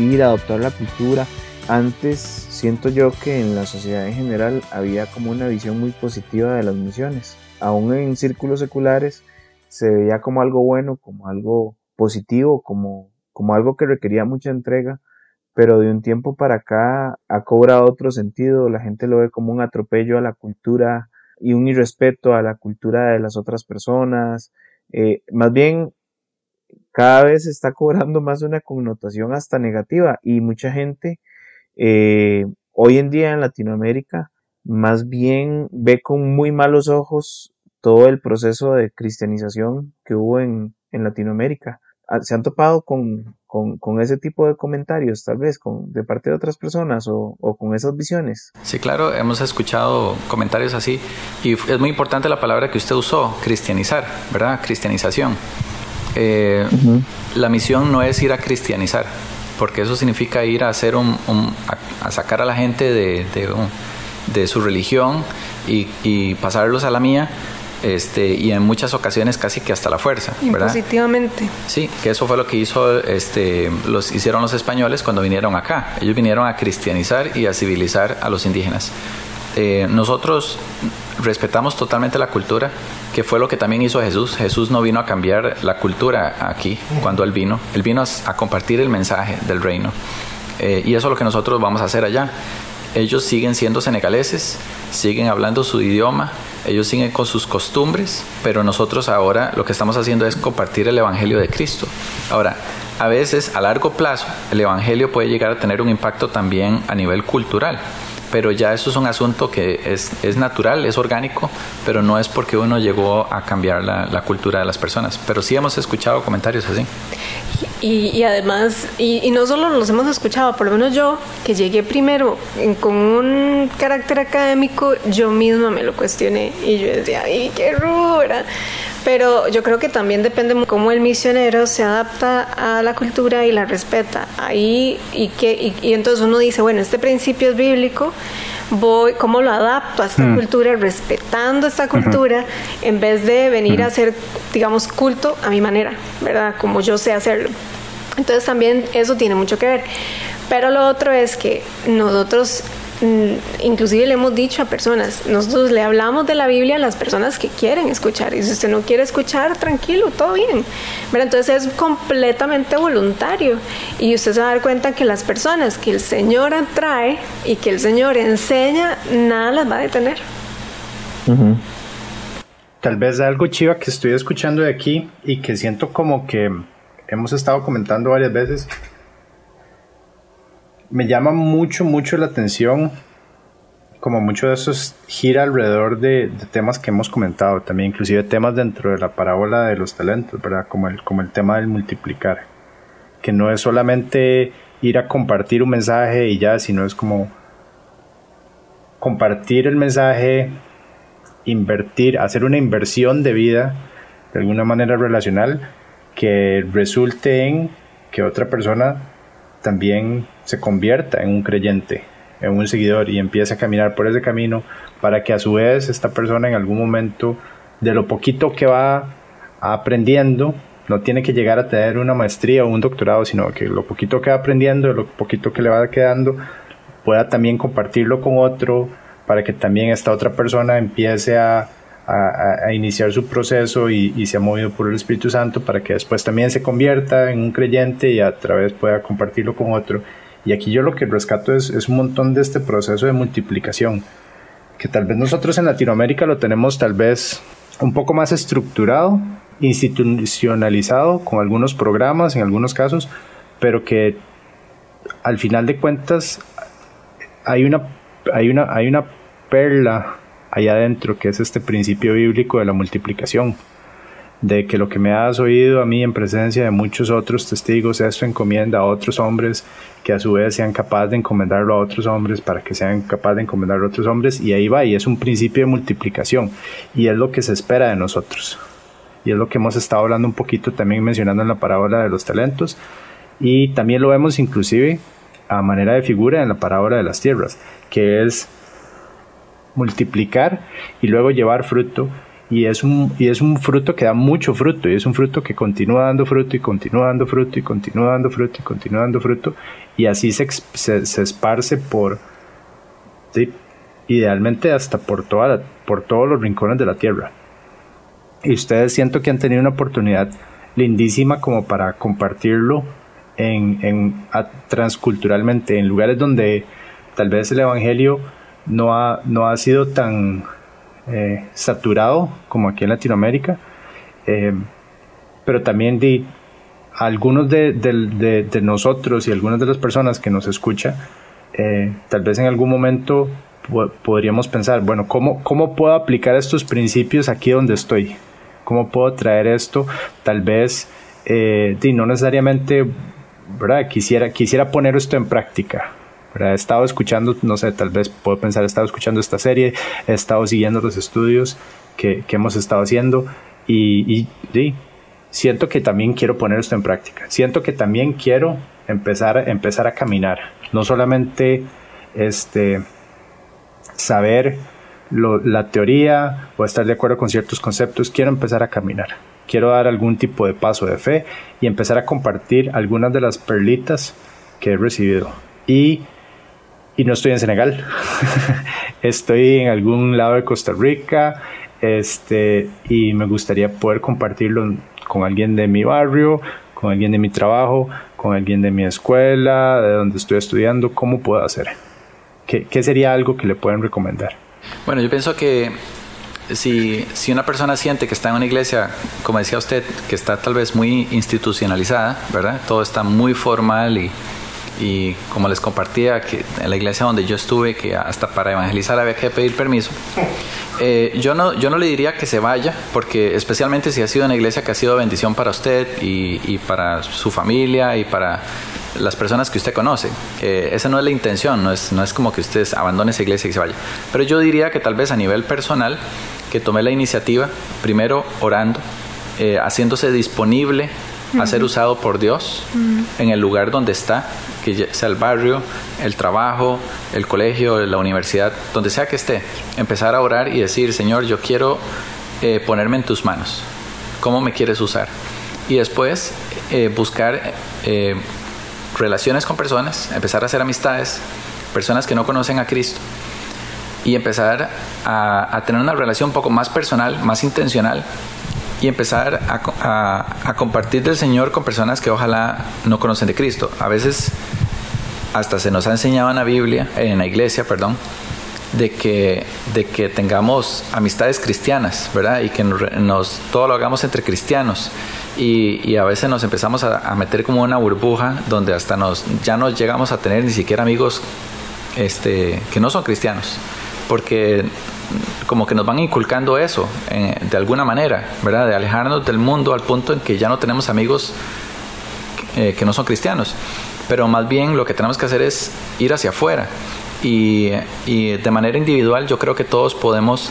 ir a adoptar la cultura. Antes siento yo que en la sociedad en general había como una visión muy positiva de las misiones. Aún en círculos seculares se veía como algo bueno, como algo positivo, como, como algo que requería mucha entrega, pero de un tiempo para acá ha cobrado otro sentido, la gente lo ve como un atropello a la cultura y un irrespeto a la cultura de las otras personas. Eh, más bien cada vez está cobrando más una connotación hasta negativa y mucha gente eh, hoy en día en Latinoamérica más bien ve con muy malos ojos todo el proceso de cristianización que hubo en, en Latinoamérica. Ah, ¿Se han topado con, con, ese tipo de comentarios, tal vez, de parte de otras personas o, o, con esas visiones? Sí, claro, hemos escuchado comentarios así y es muy importante la palabra que usted usó, cristianizar, ¿verdad? Cristianización. Eh, uh -huh. La misión no es ir a cristianizar, porque eso significa ir a hacer un, un a, a, sacar a la gente de, de, de su religión y, y pasarlos a la mía este, y en muchas ocasiones casi que hasta la fuerza, ¿verdad? Positivamente. Sí, que eso fue lo que hizo, este, los hicieron los españoles cuando vinieron acá. Ellos vinieron a cristianizar y a civilizar a los indígenas. Eh, nosotros respetamos totalmente la cultura, que fue lo que también hizo Jesús. Jesús no vino a cambiar la cultura aquí cuando él vino, él vino a, compartir el mensaje del reino. Eh, y eso es lo que nosotros vamos a hacer allá. Ellos siguen siendo senegaleses, siguen hablando su idioma, ellos siguen con sus costumbres, pero nosotros ahora lo que estamos haciendo es compartir el Evangelio de Cristo. Ahora, a veces a largo plazo el Evangelio puede llegar a tener un impacto también a nivel cultural, pero ya eso es un asunto que es, es natural, es orgánico, pero no es porque uno llegó a cambiar la, la cultura de las personas. Pero sí hemos escuchado comentarios así. Y, y, además, y, y, no solo los hemos escuchado, por lo menos yo, que llegué primero con un carácter académico, yo misma me lo cuestioné y yo decía, ¡ay, qué rura! Pero yo creo que también depende cómo el misionero se adapta a la cultura y la respeta. Ahí, y, que, y, y entonces uno dice, bueno, este principio es bíblico, voy, cómo lo adapto a esta mm. cultura, respetando esta cultura, uh -huh. en vez de venir uh -huh. a hacer, digamos, culto a mi manera, ¿verdad? Como yo sé hacerlo. Entonces también eso tiene mucho que ver. Pero lo otro es que nosotros inclusive le hemos dicho a personas, nosotros le hablamos de la Biblia a las personas que quieren escuchar y si usted no quiere escuchar, tranquilo, todo bien. Pero entonces es completamente voluntario y usted se va a dar cuenta que las personas que el Señor atrae y que el Señor enseña, nada las va a detener. Tal vez algo chiva que estoy escuchando de aquí y que siento como que hemos estado comentando varias veces me llama mucho, mucho la atención, como mucho de eso gira alrededor de, temas que hemos comentado, también inclusive temas dentro de la parábola de los talentos, ¿verdad? Como el, como el tema del multiplicar, que no es solamente ir a compartir un mensaje y ya, sino es como compartir el mensaje, invertir, hacer una inversión de vida, de alguna manera relacional, que resulte en que otra persona también se convierta en un creyente, en un seguidor y empiece a caminar por ese camino para que a su vez esta persona en algún momento de lo poquito que va aprendiendo no tiene que llegar a tener una maestría o un doctorado, sino que lo poquito que va aprendiendo, lo poquito que le va quedando, pueda también compartirlo con otro para que también esta otra persona empiece a, a, iniciar su proceso y, y se ha movido por el Espíritu Santo para que después también se convierta en un creyente y a través pueda compartirlo con otro. Y aquí yo lo que rescato es, es un montón de este proceso de multiplicación, que tal vez nosotros en Latinoamérica lo tenemos tal vez un poco más estructurado, institucionalizado, con algunos programas en algunos casos, pero que al final de cuentas hay una, hay una, hay una perla allá adentro, que es este principio bíblico de la multiplicación, de que lo que me has oído a mí en presencia de muchos otros testigos, esto encomienda a otros hombres que a su vez sean capaces de encomendarlo a otros hombres para que sean capaces de encomendarlo a otros hombres y ahí va, y es un principio de multiplicación y es lo que se espera de nosotros. Y es lo que hemos estado hablando un poquito también mencionando en la parábola de los talentos y también lo vemos inclusive a manera de figura en la parábola de las tierras, que es multiplicar y luego llevar fruto. Y es un y es un fruto que da mucho fruto y es un fruto que continúa dando fruto y continúa dando fruto y continúa dando fruto y continúa dando fruto y así se, se, esparce por sí, idealmente hasta por toda la, por todos los rincones de la tierra. Y ustedes siento que han tenido una oportunidad lindísima como para compartirlo en, en transculturalmente en lugares donde tal vez el evangelio no ha, no ha sido tan eh, saturado como aquí en Latinoamérica, eh, pero también de algunos de, de, nosotros y algunas de las personas que nos escuchan, eh, tal vez en algún momento podríamos pensar, bueno, ¿cómo, ¿cómo puedo aplicar estos principios aquí donde estoy? ¿Cómo puedo traer esto? Tal vez, eh, no necesariamente, ¿verdad? Quisiera, quisiera poner esto en práctica. ¿Verdad? He estado escuchando, no sé, tal vez puedo pensar, he estado escuchando esta serie, he estado siguiendo los estudios que, que hemos estado haciendo y, y siento que también quiero poner esto en práctica. Siento que también quiero empezar, empezar a caminar. No solamente este, saber la teoría o estar de acuerdo con ciertos conceptos, quiero empezar a caminar. Quiero dar algún tipo de paso de fe y empezar a compartir algunas de las perlitas que he recibido. Y, y no estoy en Senegal, estoy en algún lado de Costa Rica este, y me gustaría poder compartirlo con alguien de mi barrio, con alguien de mi trabajo, con alguien de mi escuela, de donde estoy estudiando, ¿cómo puedo hacer? ¿Qué, qué sería algo que le pueden recomendar? Bueno, yo pienso que si, si una persona siente que está en una iglesia, como decía usted, que está tal vez muy institucionalizada, ¿verdad? Todo está muy formal y, y como les compartía, que en la iglesia donde yo estuve, que hasta para evangelizar había que pedir permiso, eh, yo, no, yo no le diría que se vaya, porque especialmente si ha sido una iglesia que ha sido bendición para usted y, y para su familia y para las personas que usted conoce. Eh, esa no es la intención, no es, no es como que usted abandone esa iglesia y se vaya. Pero yo diría que tal vez a nivel personal, que tome la iniciativa, primero orando, eh, haciéndose disponible a ser usado por Dios en el lugar donde está, que sea el barrio, el trabajo, el colegio, la universidad, donde sea que esté. Empezar a orar y decir, Señor, yo quiero eh, ponerme en tus manos. ¿Cómo me quieres usar? Y después buscar relaciones con personas, empezar a hacer amistades, personas que no conocen a Cristo y empezar a, tener una relación un poco más personal, más intencional y empezar a, compartir del Señor con personas que ojalá no conocen de Cristo. A veces hasta se nos ha enseñado en la Biblia, en la iglesia, perdón, de que, de que tengamos amistades cristianas, ¿verdad? Y que nos, todo lo hagamos entre cristianos. Y, a veces nos empezamos a, meter como una burbuja donde hasta nos, ya no llegamos a tener ni siquiera amigos este, que no son cristianos. Porque como que nos van inculcando eso eh, de alguna manera, ¿verdad? De alejarnos del mundo al punto en que ya no tenemos amigos eh, que no son cristianos. Pero más bien lo que tenemos que hacer es ir hacia afuera y, de manera individual yo creo que todos podemos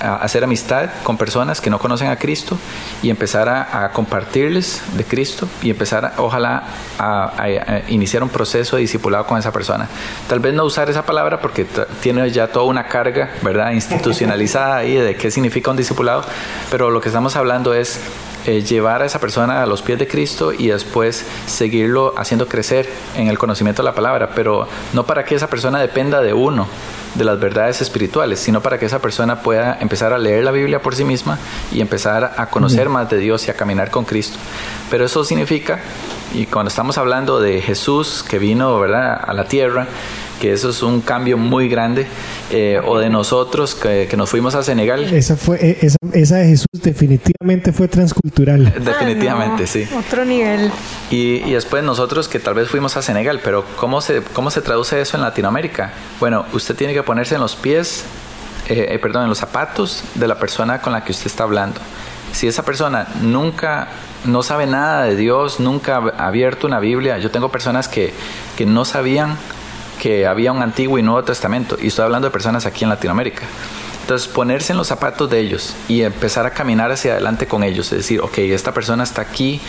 hacer amistad con personas que no conocen a Cristo y empezar a, compartirles de Cristo y empezar ojalá a, iniciar un proceso de discipulado con esa persona. Tal vez no usar esa palabra porque tiene ya toda una carga, ¿verdad? Institucionalizada ahí de qué significa un discipulado, pero lo que estamos hablando es eh, llevar a esa persona a los pies de Cristo y después seguirlo haciendo crecer en el conocimiento de la palabra, pero no para que esa persona dependa de uno, de las verdades espirituales, sino para que esa persona pueda empezar a leer la Biblia por sí misma y empezar a conocer más de Dios y a caminar con Cristo. Pero eso significa, y cuando estamos hablando de Jesús que vino ¿verdad? a la tierra, que eso es un cambio muy grande, eh, o de nosotros que, nos fuimos a Senegal. Esa, fue, eh, esa, esa, de Jesús definitivamente fue transcultural. Definitivamente, ah, sí. Otro nivel. Y, y, después nosotros que tal vez fuimos a Senegal, pero ¿cómo se, ¿cómo se traduce eso en Latinoamérica? Bueno, usted tiene que ponerse en los pies, eh, perdón, en los zapatos de la persona con la que usted está hablando. Si esa persona nunca no sabe nada de Dios, nunca ha abierto una Biblia, yo tengo personas que, que no sabían que había un Antiguo y Nuevo Testamento, y estoy hablando de personas aquí en Latinoamérica. Entonces, ponerse en los zapatos de ellos y empezar a caminar hacia adelante con ellos, es decir, ok, esta persona está aquí,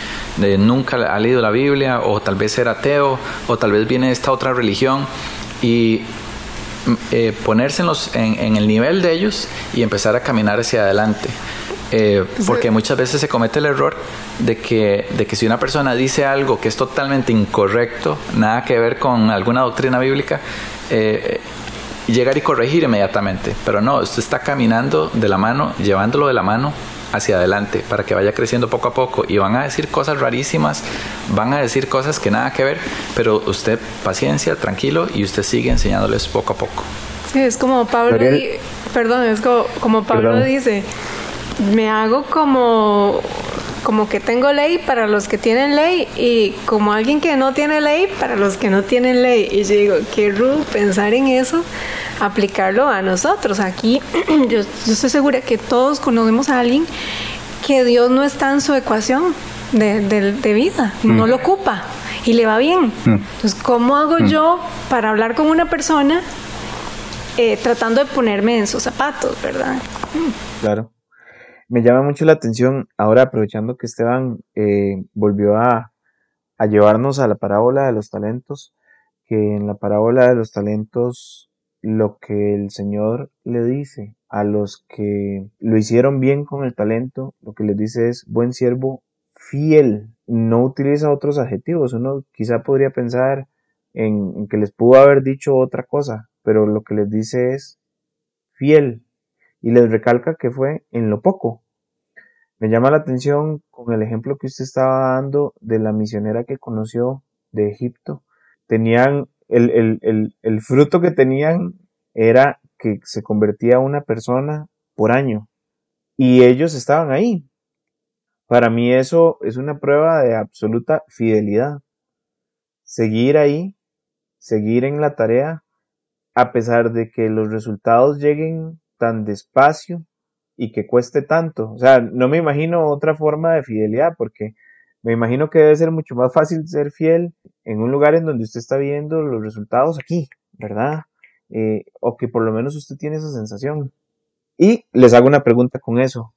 nunca ha leído la Biblia, o tal vez era ateo, o tal vez viene de esta otra religión, y mm, eh, ponerse en, el nivel de ellos y empezar a caminar hacia adelante. Eh, porque muchas veces se comete el error de que, de que si una persona dice algo que es totalmente incorrecto, nada que ver con alguna doctrina bíblica, eh, llegar y corregir inmediatamente. Pero no, usted está caminando de la mano, llevándolo de la mano hacia adelante para que vaya creciendo poco a poco y van a decir cosas rarísimas, van a decir cosas que nada que ver, pero usted paciencia, tranquilo y usted sigue enseñándoles poco a poco. Sí, es como Pablo, perdón, es como, Pablo dice, me hago como como que tengo ley para los que tienen ley y como alguien que no tiene ley para los que no tienen ley. Y yo digo, qué rudo pensar en eso, aplicarlo a nosotros. Aquí yo, estoy segura que todos conocemos a alguien que Dios no está en su ecuación de, vida, no mm. lo ocupa y le va bien. Mm. Entonces, ¿cómo hago mm. yo para hablar con una persona eh, tratando de ponerme en sus zapatos, verdad? Claro. Me llama mucho la atención, ahora aprovechando que Esteban eh, volvió a, a llevarnos a la parábola de los talentos, que en la parábola de los talentos lo que el Señor le dice a los que lo hicieron bien con el talento, lo que les dice es buen siervo fiel, no utiliza otros adjetivos. Uno quizá podría pensar en, que les pudo haber dicho otra cosa, pero lo que les dice es fiel y les recalca que fue en lo poco. Me llama la atención con el ejemplo que usted estaba dando de la misionera que conoció de Egipto. Tenían el, el fruto que tenían era que se convertía una persona por año y ellos estaban ahí, para mí eso es una prueba de absoluta fidelidad. Seguir ahí, seguir en la tarea, a pesar de que los resultados lleguen tan despacio y que cueste tanto. O sea, no me imagino otra forma de fidelidad porque me imagino que debe ser mucho más fácil ser fiel en un lugar en donde usted está viendo los resultados aquí, ¿verdad? Eh, o que por lo menos usted tiene esa sensación. Y les hago una pregunta con eso.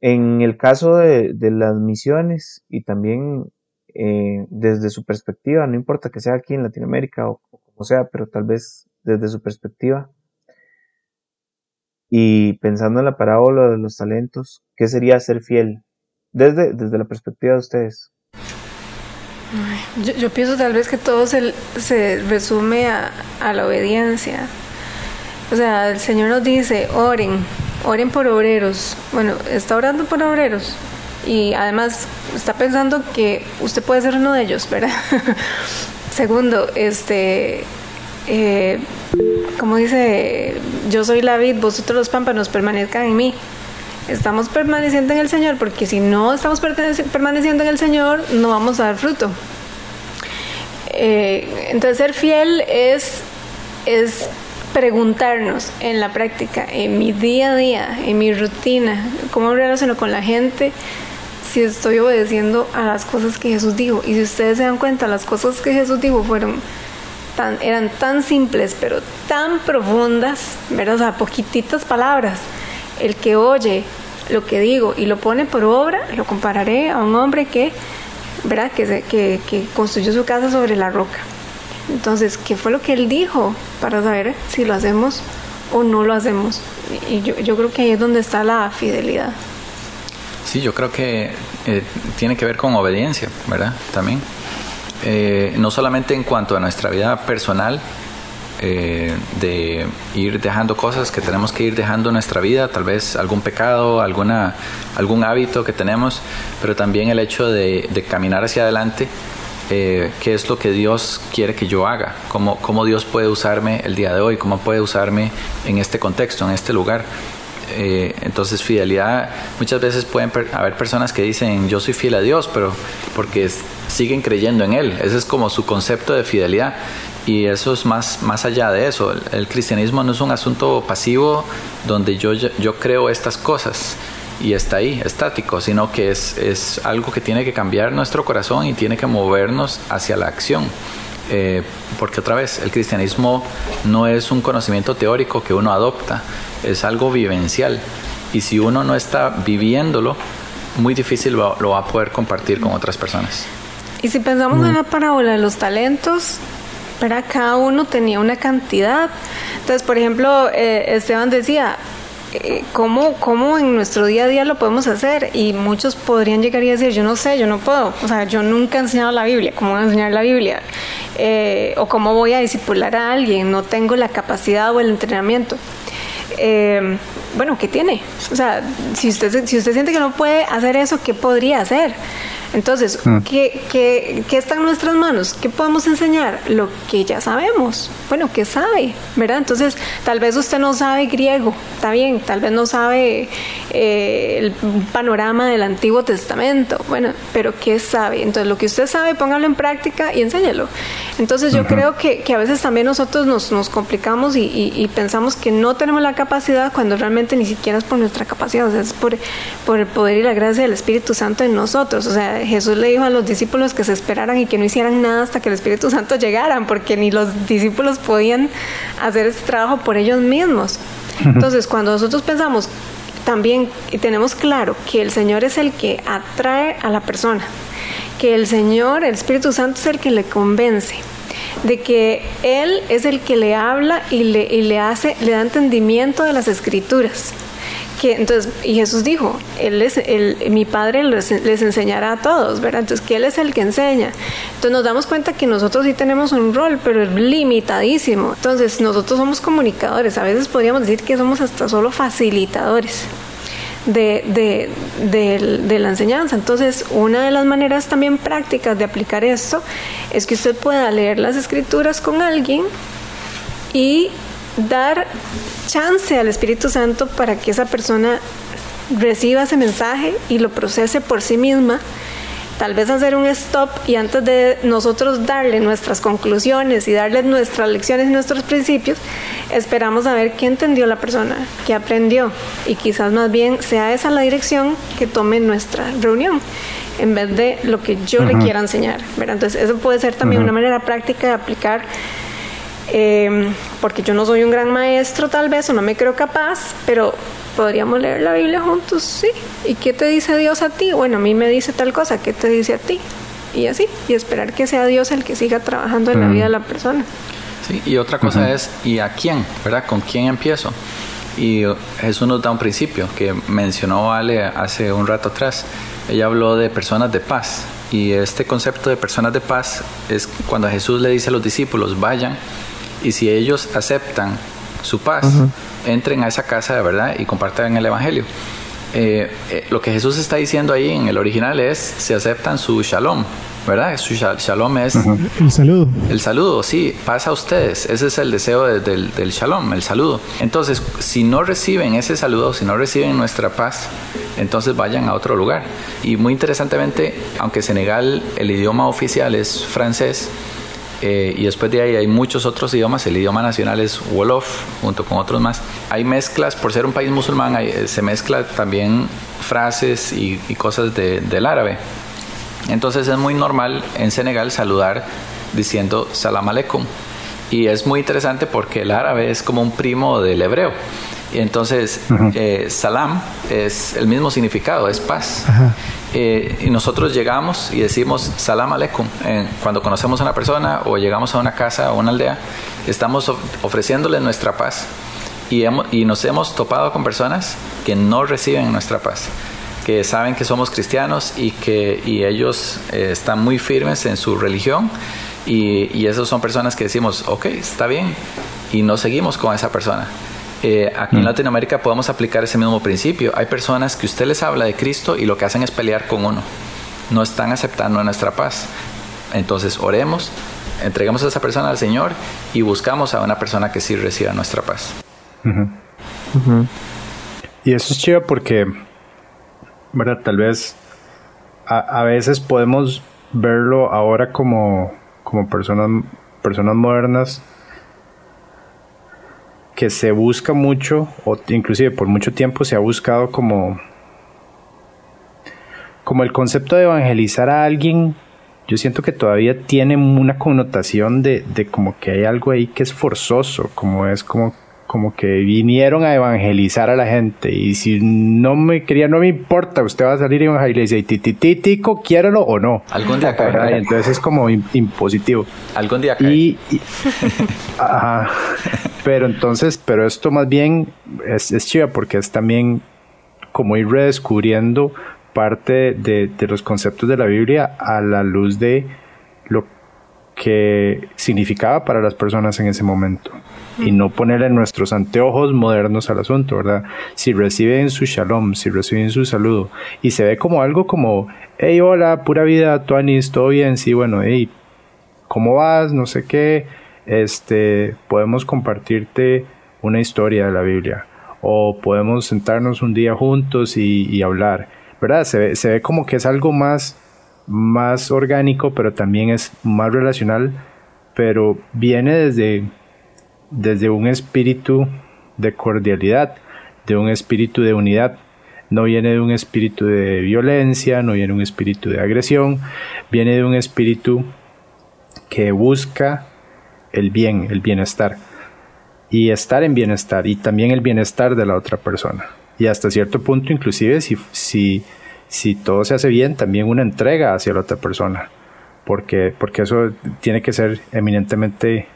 En el caso de, las misiones y también eh, desde su perspectiva, no importa que sea aquí en Latinoamérica o, como sea, pero tal vez desde su perspectiva, y pensando en la parábola de los talentos, ¿qué sería ser fiel? Desde, desde la perspectiva de ustedes. Yo, pienso tal vez que todo se, se resume a, a, la obediencia. O sea, el Señor nos dice, oren, oren por obreros. Bueno, está orando por obreros y además está pensando que usted puede ser uno de ellos, ¿verdad? Segundo, este, eh, como dice, yo soy la vid, vosotros los pámpanos permanezcan en mí. Estamos permaneciendo en el Señor porque si no estamos permaneciendo en el Señor no vamos a dar fruto. Eh, entonces ser fiel es, es preguntarnos en la práctica, en mi día a día, en mi rutina, cómo relaciono con la gente, si estoy obedeciendo a las cosas que Jesús dijo. Y si ustedes se dan cuenta, las cosas que Jesús dijo fueron tan, eran tan simples, pero tan profundas, ¿verdad? O sea, poquititas palabras. El que oye lo que digo y lo pone por obra, lo compararé a un hombre que, ¿verdad? Que, construyó su casa sobre la roca. Entonces, ¿qué fue lo que él dijo para saber si lo hacemos o no lo hacemos? Y yo, yo creo que ahí es donde está la fidelidad. Sí, yo creo que eh, tiene que ver con obediencia, ¿verdad? También. Eh, no solamente en cuanto a nuestra vida personal, eh, de ir dejando cosas que tenemos que ir dejando en nuestra vida, tal vez algún pecado, alguna, algún hábito que tenemos, pero también el hecho de, caminar hacia adelante eh, qué es lo que Dios quiere que yo haga, cómo, cómo Dios puede usarme el día de hoy, cómo puede usarme en este contexto, en este lugar. Eh, entonces fidelidad, muchas veces pueden haber personas que dicen yo soy fiel a Dios, pero porque siguen creyendo en Él. Ese es como su concepto de fidelidad. Y eso es más, más allá de eso. El, cristianismo no es un asunto pasivo donde yo, yo creo estas cosas y está ahí, estático, sino que es, es, algo que tiene que cambiar nuestro corazón y tiene que movernos hacia la acción. Eh, porque otra vez, el cristianismo no es un conocimiento teórico que uno adopta, es algo vivencial. Y si uno no está viviéndolo, muy difícil lo, va a poder compartir con otras personas. Y si pensamos en la parábola de los talentos, para cada uno tenía una cantidad. Entonces, por ejemplo, eh, Esteban decía, eh, ¿cómo, ¿cómo en nuestro día a día lo podemos hacer? Y muchos podrían llegar y decir, yo no sé, yo no puedo, o sea, yo nunca he enseñado la Biblia, ¿cómo voy a enseñar la Biblia? Eh, o cómo voy a discipular a alguien, no tengo la capacidad o el entrenamiento. Eh, bueno, ¿qué tiene? O sea, si usted, si usted siente que no puede hacer eso, ¿qué podría hacer? Entonces, Mm. ¿qué, qué, qué está en nuestras manos? ¿Qué podemos enseñar? Lo que ya sabemos. Bueno, ¿qué sabe? ¿Verdad? Entonces, tal vez usted no sabe griego, está bien, tal vez no sabe eh, el panorama del Antiguo Testamento, bueno, pero ¿qué sabe? Entonces, lo que usted sabe, póngalo en práctica y enséñelo. Entonces, yo creo que, que a veces también nosotros nos, nos complicamos y, y- y pensamos que no tenemos la capacidad cuando realmente ni siquiera es por nuestra capacidad, o sea, es por, por el poder y la gracia del Espíritu Santo en nosotros. O sea, Jesús le dijo a los discípulos que se esperaran y que no hicieran nada hasta que el Espíritu Santo llegaran, porque ni los discípulos podían hacer este trabajo por ellos mismos. Entonces, cuando nosotros pensamos también y tenemos claro que el Señor es el que atrae a la persona, que el Señor, el Espíritu Santo es el que le convence, de que Él es el que le habla y le, y le hace, le da entendimiento de las escrituras. Entonces, y Jesús dijo, él es, mi Padre les, enseñará a todos, ¿verdad? Entonces, que Él es el que enseña. Entonces nos damos cuenta que nosotros sí tenemos un rol, pero es limitadísimo. Entonces, nosotros somos comunicadores, a veces podríamos decir que somos hasta solo facilitadores de- de la enseñanza. Entonces, una de las maneras también prácticas de aplicar esto es que usted pueda leer las escrituras con alguien y dar chance al Espíritu Santo para que esa persona reciba ese mensaje y lo procese por sí misma. Tal vez hacer un stop y antes de nosotros darle nuestras conclusiones y darle nuestras lecciones y nuestros principios, esperamos a ver qué entendió la persona, qué aprendió y quizás más bien sea esa la dirección que tome nuestra reunión en vez de lo que yo le quiera enseñar. ¿verdad? Entonces eso puede ser también una manera práctica de aplicar eh, porque yo no soy un gran maestro tal vez o no me creo capaz, pero podríamos leer la Biblia juntos, sí. ¿Y qué te dice Dios a ti? Bueno, a mí me dice tal cosa, ¿qué te dice a ti? Y así, y esperar que sea Dios el que siga trabajando en la vida de la persona. Sí, y otra cosa es, ¿y a quién? ¿Verdad? ¿Con quién empiezo? Y uh, Jesús nos da un principio que mencionó Ale hace un rato atrás. Ella habló de personas de paz. Y este concepto de personas de paz es cuando Jesús le dice a los discípulos, vayan, y si ellos aceptan su paz, entren a esa casa de verdad y compartan el Evangelio. Eh, eh, lo que Jesús está diciendo ahí en el original es, si aceptan su shalom, ¿verdad? Su shal- shalom es El saludo. el saludo, sí, pasa a ustedes. Ese es el deseo de- del, del shalom, el saludo. Entonces, si no reciben ese saludo, si no reciben nuestra paz, entonces vayan a otro lugar. Y muy interesantemente, aunque Senegal el idioma oficial es francés, eh, y después de ahí hay muchos otros idiomas, el idioma nacional es Wolof, junto con otros más. Hay mezclas, por ser un país musulmán, hay- eh, se mezcla también frases y, y cosas de- del árabe. Entonces es muy normal en Senegal saludar diciendo salam aleikum. Y es muy interesante porque el árabe es como un primo del hebreo. Y entonces eh, salam es el mismo significado, es paz. Ajá. Eh, y nosotros llegamos y decimos salam aleikum. Cuando conocemos a una persona o llegamos a una casa o una aldea, estamos of- ofreciéndole nuestra paz. Y, hemos- y nos hemos topado con personas que no reciben nuestra paz, que saben que somos cristianos y que y ellos eh, están muy firmes en su religión. Y, y esas son personas que decimos, ok, está bien, y no seguimos con esa persona. Eh, aquí en Latinoamérica podemos aplicar ese mismo principio. Hay personas que usted les habla de Cristo y lo que hacen es pelear con uno. No están aceptando nuestra paz. Entonces oremos, entregamos a esa persona al Señor y buscamos a una persona que sí reciba nuestra paz. Y eso es chido porque, ¿verdad? Tal vez a, a veces podemos verlo ahora como, como personas, personas modernas que se busca mucho, o inclusive por mucho tiempo se ha buscado como, como el concepto de evangelizar a alguien. Yo siento que todavía tiene una connotación de, de como que hay algo ahí que es forzoso, como es como como que vinieron a evangelizar a la gente y si no me quería no me importa usted va a salir y evangelizar y titititico quiéralo o no Algún día caerá. entonces es como im- impositivo Algún día cae. y, y- ajá. pero entonces pero esto más bien es, es chiva porque es también como ir redescubriendo parte de, de los conceptos de la Biblia a la luz de lo que significaba para las personas en ese momento y no ponerle nuestros anteojos modernos al asunto, ¿verdad? Si reciben su shalom, si reciben su saludo y se ve como algo como, hey, hola, pura vida, Tuanis, todo bien, sí, bueno, hey, ¿cómo vas? No sé qué, este, podemos compartirte una historia de la Biblia o podemos sentarnos un día juntos y, hablar, ¿verdad? Se ve, se ve como que es algo más, más orgánico, pero también es más relacional, pero viene desde desde un espíritu de cordialidad, de un espíritu de unidad. No viene de un espíritu de violencia, no viene de un espíritu de agresión, viene de un espíritu que busca el bien, el bienestar. Y estar en bienestar y también el bienestar de la otra persona. Y hasta cierto punto, inclusive, si, si, si todo se hace bien, también una entrega hacia la otra persona. Porque, porque eso tiene que ser eminentemente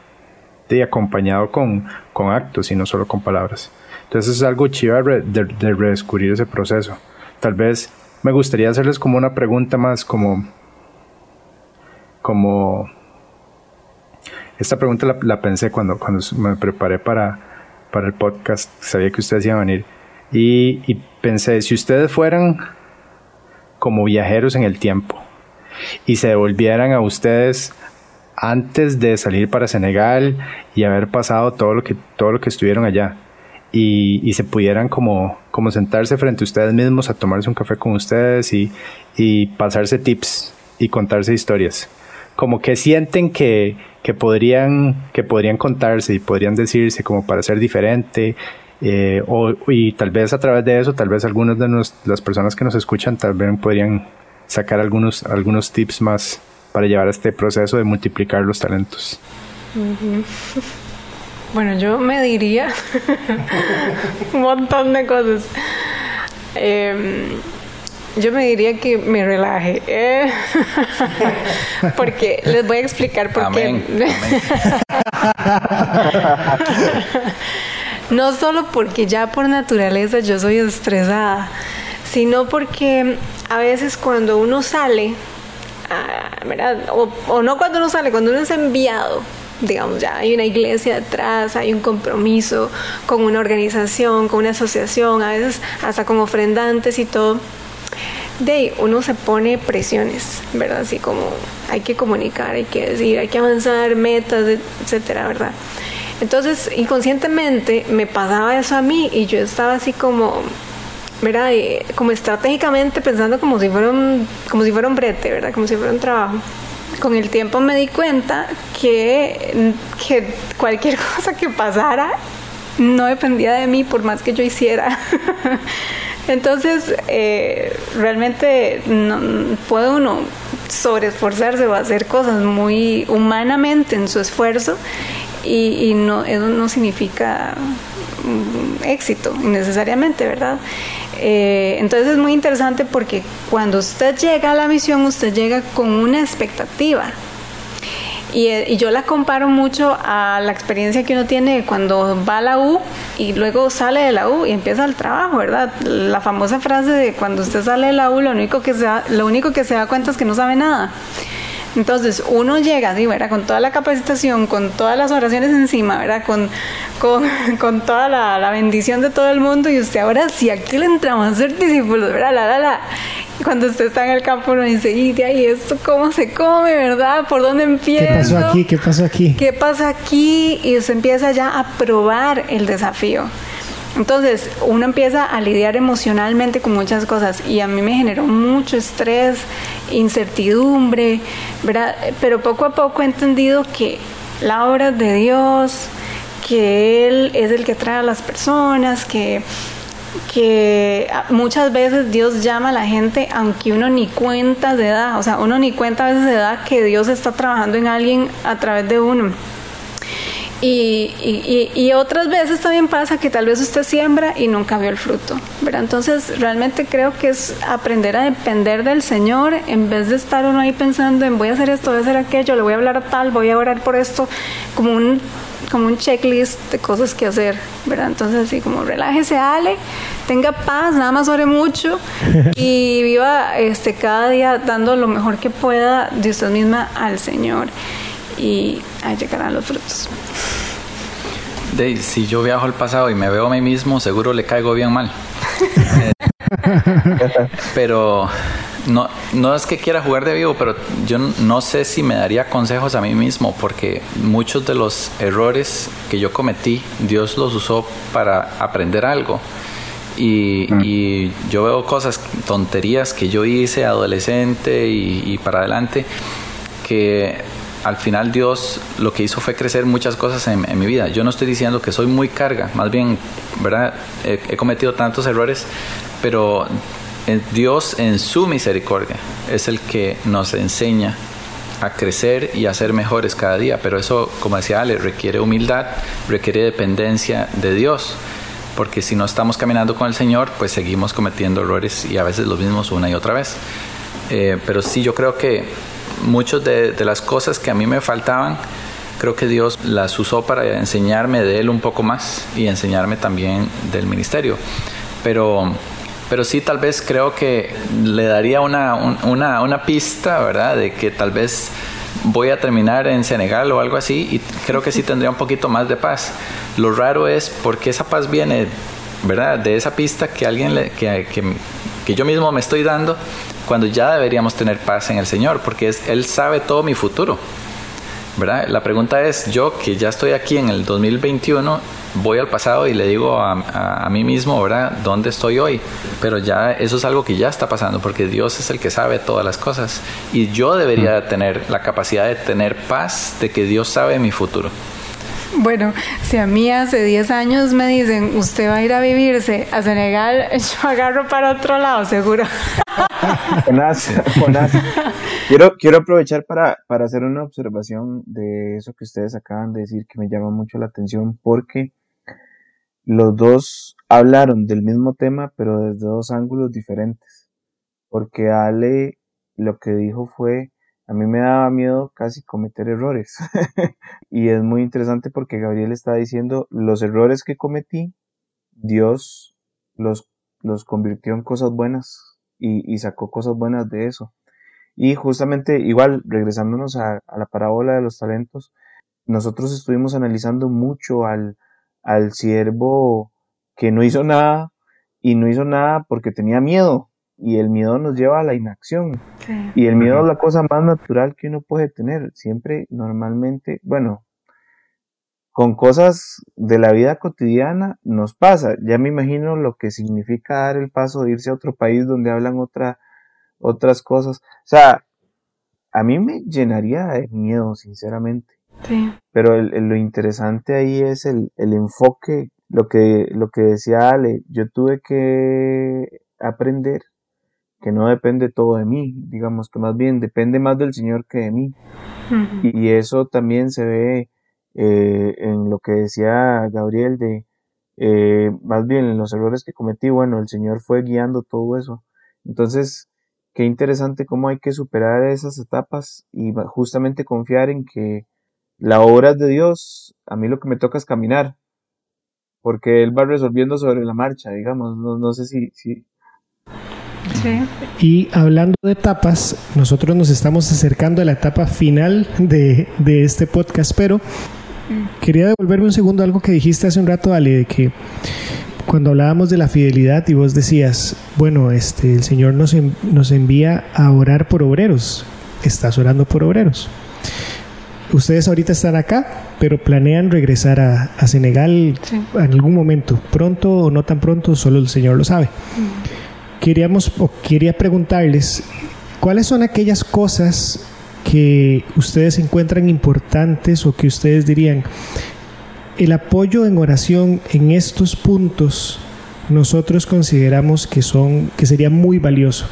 y acompañado con, con actos y no solo con palabras. Entonces es algo chiva de, redescubrir ese proceso. Tal vez me gustaría hacerles como una pregunta más como como esta pregunta la, pensé cuando, cuando me preparé para, para el podcast, sabía que ustedes iban a venir y pensé, si ustedes fueran como viajeros en el tiempo y se devolvieran a ustedes antes de salir para Senegal y haber pasado todo lo que, todo lo que estuvieron allá. Y, se pudieran como, como sentarse frente a ustedes mismos a tomarse un café con ustedes y, y pasarse tips y contarse historias. Como que sienten que, que, podrían, que podrían contarse y podrían decirse como para ser diferente. Eh, o, y tal vez a través de eso, tal vez algunas de las personas que nos escuchan tal vez podrían sacar algunos, algunos tips más, para llevar a este proceso de multiplicar los talentos? Bueno, yo me diría un montón de cosas. Em, yo me diría que me relaje. Eh, porque les voy a explicar por qué. No solo porque ya por naturaleza yo soy estresada, sino porque a veces cuando uno sale o, no cuando uno sale, cuando uno es enviado, digamos, ya hay una iglesia detrás, hay un compromiso con una organización, con una asociación, a veces hasta con ofrendantes y todo. De ahí uno se pone presiones, ¿verdad? Así como hay que comunicar, hay que decir, hay que avanzar, metas, etcétera, ¿verdad? Entonces, inconscientemente me pasaba eso a mí y yo estaba así como, ¿verdad? como estratégicamente pensando como si fuera un, como si fuera un brete, ¿verdad? Como si fuera un trabajo. Con el tiempo me di cuenta que, que cualquier cosa que pasara no dependía de mí por más que yo hiciera. Entonces, eh, realmente no, puede uno sobreesforzarse o hacer cosas muy humanamente en su esfuerzo y, y no, eso no significa mm, éxito necesariamente, ¿verdad? Eh, entonces es muy interesante porque cuando usted llega a la misión, usted llega con una expectativa. Y, eh, y, yo la comparo mucho a la experiencia que uno tiene cuando va a la U y luego sale de la U y empieza el trabajo, ¿verdad? La famosa frase de cuando usted sale de la U, lo único que se da, lo único que se da cuenta es que no sabe nada. Entonces uno llega, ¿sí, ¿verdad? Con toda la capacitación, con todas las oraciones encima, ¿verdad? Con, con, toda la, bendición de todo el mundo y usted ahora sí, aquí le entramos a ser discípulos, ¿verdad? La, la, la. Cuando usted está en el campo uno dice, y de ahí esto cómo se come, ¿verdad? ¿Por dónde empiezo? ¿Qué pasó aquí? ¿Qué pasó aquí? ¿Qué pasa aquí? Y usted empieza ya a probar el desafío. Entonces, uno empieza a lidiar emocionalmente con muchas cosas y a mí me generó mucho estrés, incertidumbre, ¿verdad? Pero poco a poco he entendido que la obra de Dios, que Él es el que trae a las personas, que, que muchas veces Dios llama a la gente aunque uno ni cuenta de edad, o sea, uno ni cuenta a veces de edad que Dios está trabajando en alguien a través de uno. Y, y, y, otras veces también pasa que tal vez usted siembra y nunca vio el fruto. ¿verdad? Entonces realmente creo que es aprender a depender del Señor en vez de estar uno ahí pensando en voy a hacer esto, voy a hacer aquello, le voy a hablar a tal, voy a orar por esto, como un, como un checklist de cosas que hacer. ¿verdad? Entonces así como relájese, Ale, tenga paz, nada más ore mucho y viva este, cada día dando lo mejor que pueda de usted misma al Señor. Y ahí llegarán los frutos. De, si yo viajo al pasado y me veo a mí mismo, seguro le caigo bien mal. pero no, no es que quiera jugar de vivo, pero yo no sé si me daría consejos a mí mismo, porque muchos de los errores que yo cometí, Dios los usó para aprender algo. Y, mm. y yo veo cosas, tonterías que yo hice adolescente y, y para adelante, que al final Dios lo que hizo fue crecer muchas cosas en, mi vida. Yo no estoy diciendo que soy muy carga, más bien, ¿verdad? He, cometido tantos errores, pero Dios en su misericordia es el que nos enseña a crecer y a ser mejores cada día. Pero eso, como decía Ale, requiere humildad, requiere dependencia de Dios. Porque si no estamos caminando con el Señor, pues seguimos cometiendo errores y a veces los mismos una y otra vez. Eh, pero sí, yo creo que muchas de, las cosas que a mí me faltaban, creo que Dios las usó para enseñarme de Él un poco más y enseñarme también del ministerio. Pero, pero sí, tal vez creo que le daría una, una, una pista, ¿verdad? De que tal vez voy a terminar en Senegal o algo así y creo que sí tendría un poquito más de paz. Lo raro es porque esa paz viene, ¿verdad? De esa pista que alguien que, que yo mismo me estoy dando cuando ya deberíamos tener paz en el Señor, porque es, Él sabe todo mi futuro. ¿verdad? La pregunta es, yo que ya estoy aquí en el 2021, voy al pasado y le digo a, a, mí mismo, ¿verdad?, dónde estoy hoy. Pero ya eso es algo que ya está pasando, porque Dios es el que sabe todas las cosas. Y yo debería tener la capacidad de tener paz de que Dios sabe mi futuro. Bueno, si a mí hace 10 años me dicen, usted va a ir a vivirse a Senegal, yo agarro para otro lado, seguro. quiero, quiero aprovechar para, para hacer una observación de eso que ustedes acaban de decir, que me llama mucho la atención, porque los dos hablaron del mismo tema, pero desde dos ángulos diferentes. Porque Ale lo que dijo fue a mí me daba miedo casi cometer errores. y es muy interesante porque Gabriel está diciendo, los errores que cometí, Dios los, los convirtió en cosas buenas y, sacó cosas buenas de eso. Y justamente, igual, regresándonos a, la parábola de los talentos, nosotros estuvimos analizando mucho al, al siervo que no hizo nada y no hizo nada porque tenía miedo y el miedo nos lleva a la inacción. Y el miedo es la cosa más natural que uno puede tener. Siempre, normalmente, bueno, con cosas de la vida cotidiana nos pasa. Ya me imagino lo que significa dar el paso de irse a otro país donde hablan otra, otras cosas. O sea, a mí me llenaría de miedo, sinceramente. Pero lo interesante ahí es el, el enfoque, lo que, lo que decía Ale, yo tuve que aprender que no depende todo de mí, digamos que más bien depende más del Señor que de mí. y, eso también se ve eh, en lo que decía Gabriel de, eh, más bien en los errores que cometí, bueno, el Señor fue guiando todo eso. Entonces, qué interesante cómo hay que superar esas etapas y justamente confiar en que la obra es de Dios, a mí lo que me toca es caminar, porque Él va resolviendo sobre la marcha, digamos, no, no sé si, si, y hablando de etapas, nosotros nos estamos acercando a la etapa final de, este podcast, pero quería devolverme un segundo a algo que dijiste hace un rato, Ali, de que cuando hablábamos de la fidelidad y vos decías, bueno, este, el Señor nos, nos envía a orar por obreros, estás orando por obreros. Ustedes ahorita están acá, pero planean regresar a, Senegal en algún momento, pronto o no tan pronto, solo el Señor lo sabe. Mm queríamos o quería preguntarles cuáles son aquellas cosas que ustedes encuentran importantes o que ustedes dirían el apoyo en oración en estos puntos nosotros consideramos que son que sería muy valioso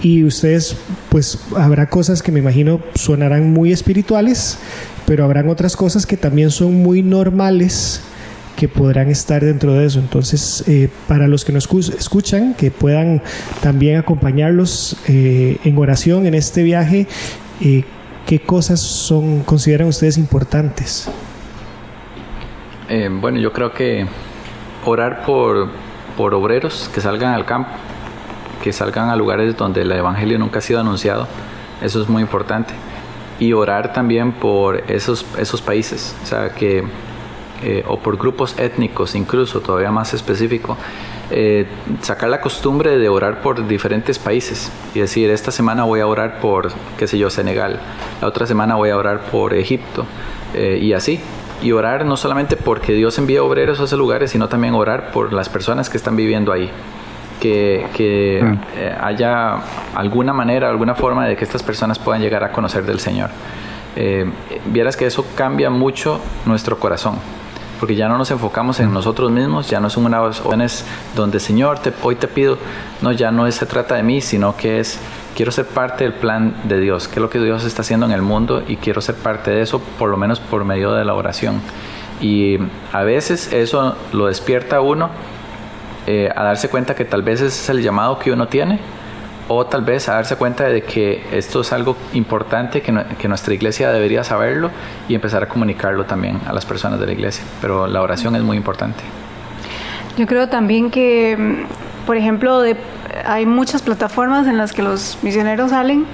y ustedes pues habrá cosas que me imagino sonarán muy espirituales pero habrán otras cosas que también son muy normales que podrán estar dentro de eso. Entonces, eh, para los que nos escuchan, que puedan también acompañarlos eh, en oración en este viaje, eh, ¿qué cosas son consideran ustedes importantes? bueno, yo creo que orar por, por obreros que salgan al campo, que salgan a lugares donde el Evangelio nunca ha sido anunciado, eso es muy importante. y orar también por esos, esos países, o sea, que, eh, o por grupos étnicos incluso, todavía más específico. Eh, sacar la costumbre de orar por diferentes países y decir, esta semana voy a orar por, qué sé yo, Senegal, la otra semana voy a orar por Egipto eh, y así. Y orar no solamente porque Dios envía obreros a esos lugares, sino también orar por las personas que están viviendo ahí. Que, que mm. eh, haya alguna manera, alguna forma de que estas personas puedan llegar a conocer del Señor. vieras que eso cambia mucho nuestro corazón porque ya no nos enfocamos en nosotros mismos, ya no son unas oraciones donde Señor, te, hoy te pido, no, ya no se trata de mí, sino que es, quiero ser parte del plan de Dios, qué es lo que Dios está haciendo en el mundo y quiero ser parte de eso, por lo menos por medio de la oración. Y a veces eso lo despierta a uno eh, a darse cuenta que tal vez es el llamado que uno tiene o tal vez a darse cuenta de que esto es algo importante, que, nuestra iglesia debería saberlo y empezar a comunicarlo también a las personas de la iglesia. Pero la oración es muy importante. Yo creo también que, por ejemplo, hay muchas plataformas en las que los misioneros salen.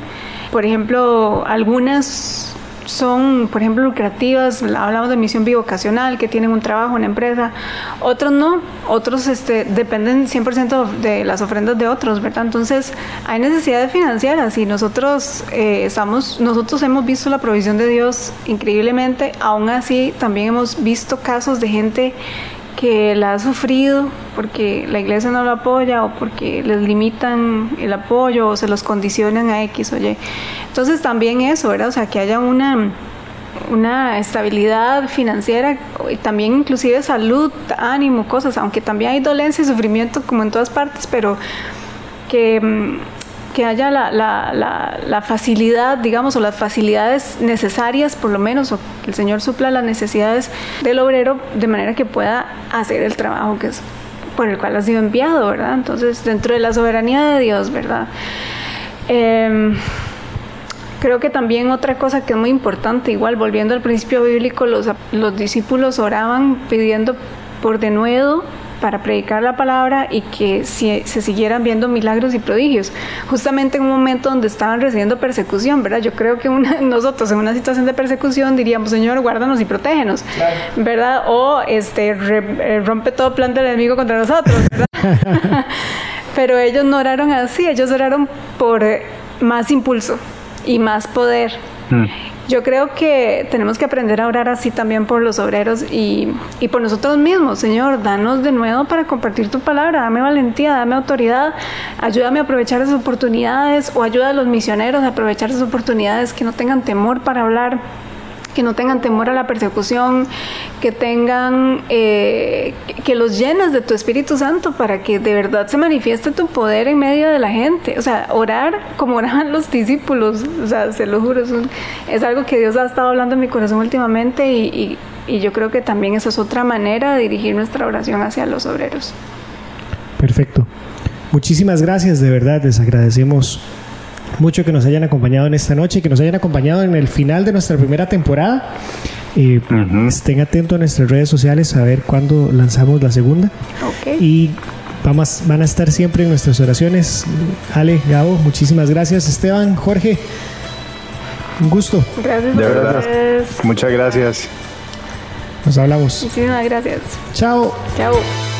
Por ejemplo, algunas son, por ejemplo, lucrativas, hablamos de misión bivocacional, que tienen un trabajo, una empresa, otros no, otros este, dependen 100% de las ofrendas de otros, ¿verdad? Entonces, hay necesidades financieras y nosotros, eh, estamos, nosotros hemos visto la provisión de Dios increíblemente, aún así también hemos visto casos de gente que la ha sufrido porque la iglesia no lo apoya o porque les limitan el apoyo o se los condicionan a X o Y. Entonces también eso, ¿verdad? O sea, que haya una, una estabilidad financiera y también inclusive salud, ánimo, cosas, aunque también hay dolencia y sufrimiento como en todas partes, pero que mm, que haya la, la, facilidad, digamos, o las facilidades necesarias, por lo menos, o que el Señor supla las necesidades del obrero de manera que pueda hacer el trabajo que es por el cual ha sido enviado, ¿verdad? Entonces, dentro de la soberanía de Dios, ¿verdad? Em, creo que también otra cosa que es muy importante, igual volviendo al principio bíblico, los, los discípulos oraban pidiendo por denuedo para predicar la palabra y que se siguieran viendo milagros y prodigios, justamente en un momento donde estaban recibiendo persecución, ¿verdad? Yo creo que nosotros en una situación de persecución diríamos, Señor, guárdanos y protégenos, ¿verdad? O este, eh, rompe todo plan del enemigo contra nosotros, ¿verdad? Pero ellos no oraron así, ellos oraron por más impulso y más poder. Mm. Yo creo que tenemos que aprender a orar así también por los obreros y, y, por nosotros mismos. Señor, danos de nuevo para compartir tu palabra, dame valentía, dame autoridad, ayúdame a aprovechar esas oportunidades o ayuda a los misioneros a aprovechar esas oportunidades, que no tengan temor para hablar que no tengan temor a la persecución, que tengan, eh, que los llenes de tu Espíritu Santo para que de verdad se manifieste tu poder en medio de la gente. O sea, orar como oraban los discípulos, o sea, se lo juro, es, algo que Dios ha estado hablando en mi corazón últimamente y, y yo creo que también esa es otra manera de dirigir nuestra oración hacia los obreros. Perfecto. Muchísimas gracias, de verdad, les agradecemos mucho que nos hayan acompañado en esta noche, que nos hayan acompañado en el final de nuestra primera temporada. Eh, Estén atentos a nuestras redes sociales a ver cuándo lanzamos la segunda. Y vamos, van a estar siempre en nuestras oraciones. Ale, Gabo, muchísimas gracias. Esteban, Jorge, un gusto. Gracias. De verdad. Muchas gracias. Nos hablamos. Muchísimas gracias. Chao. Chao.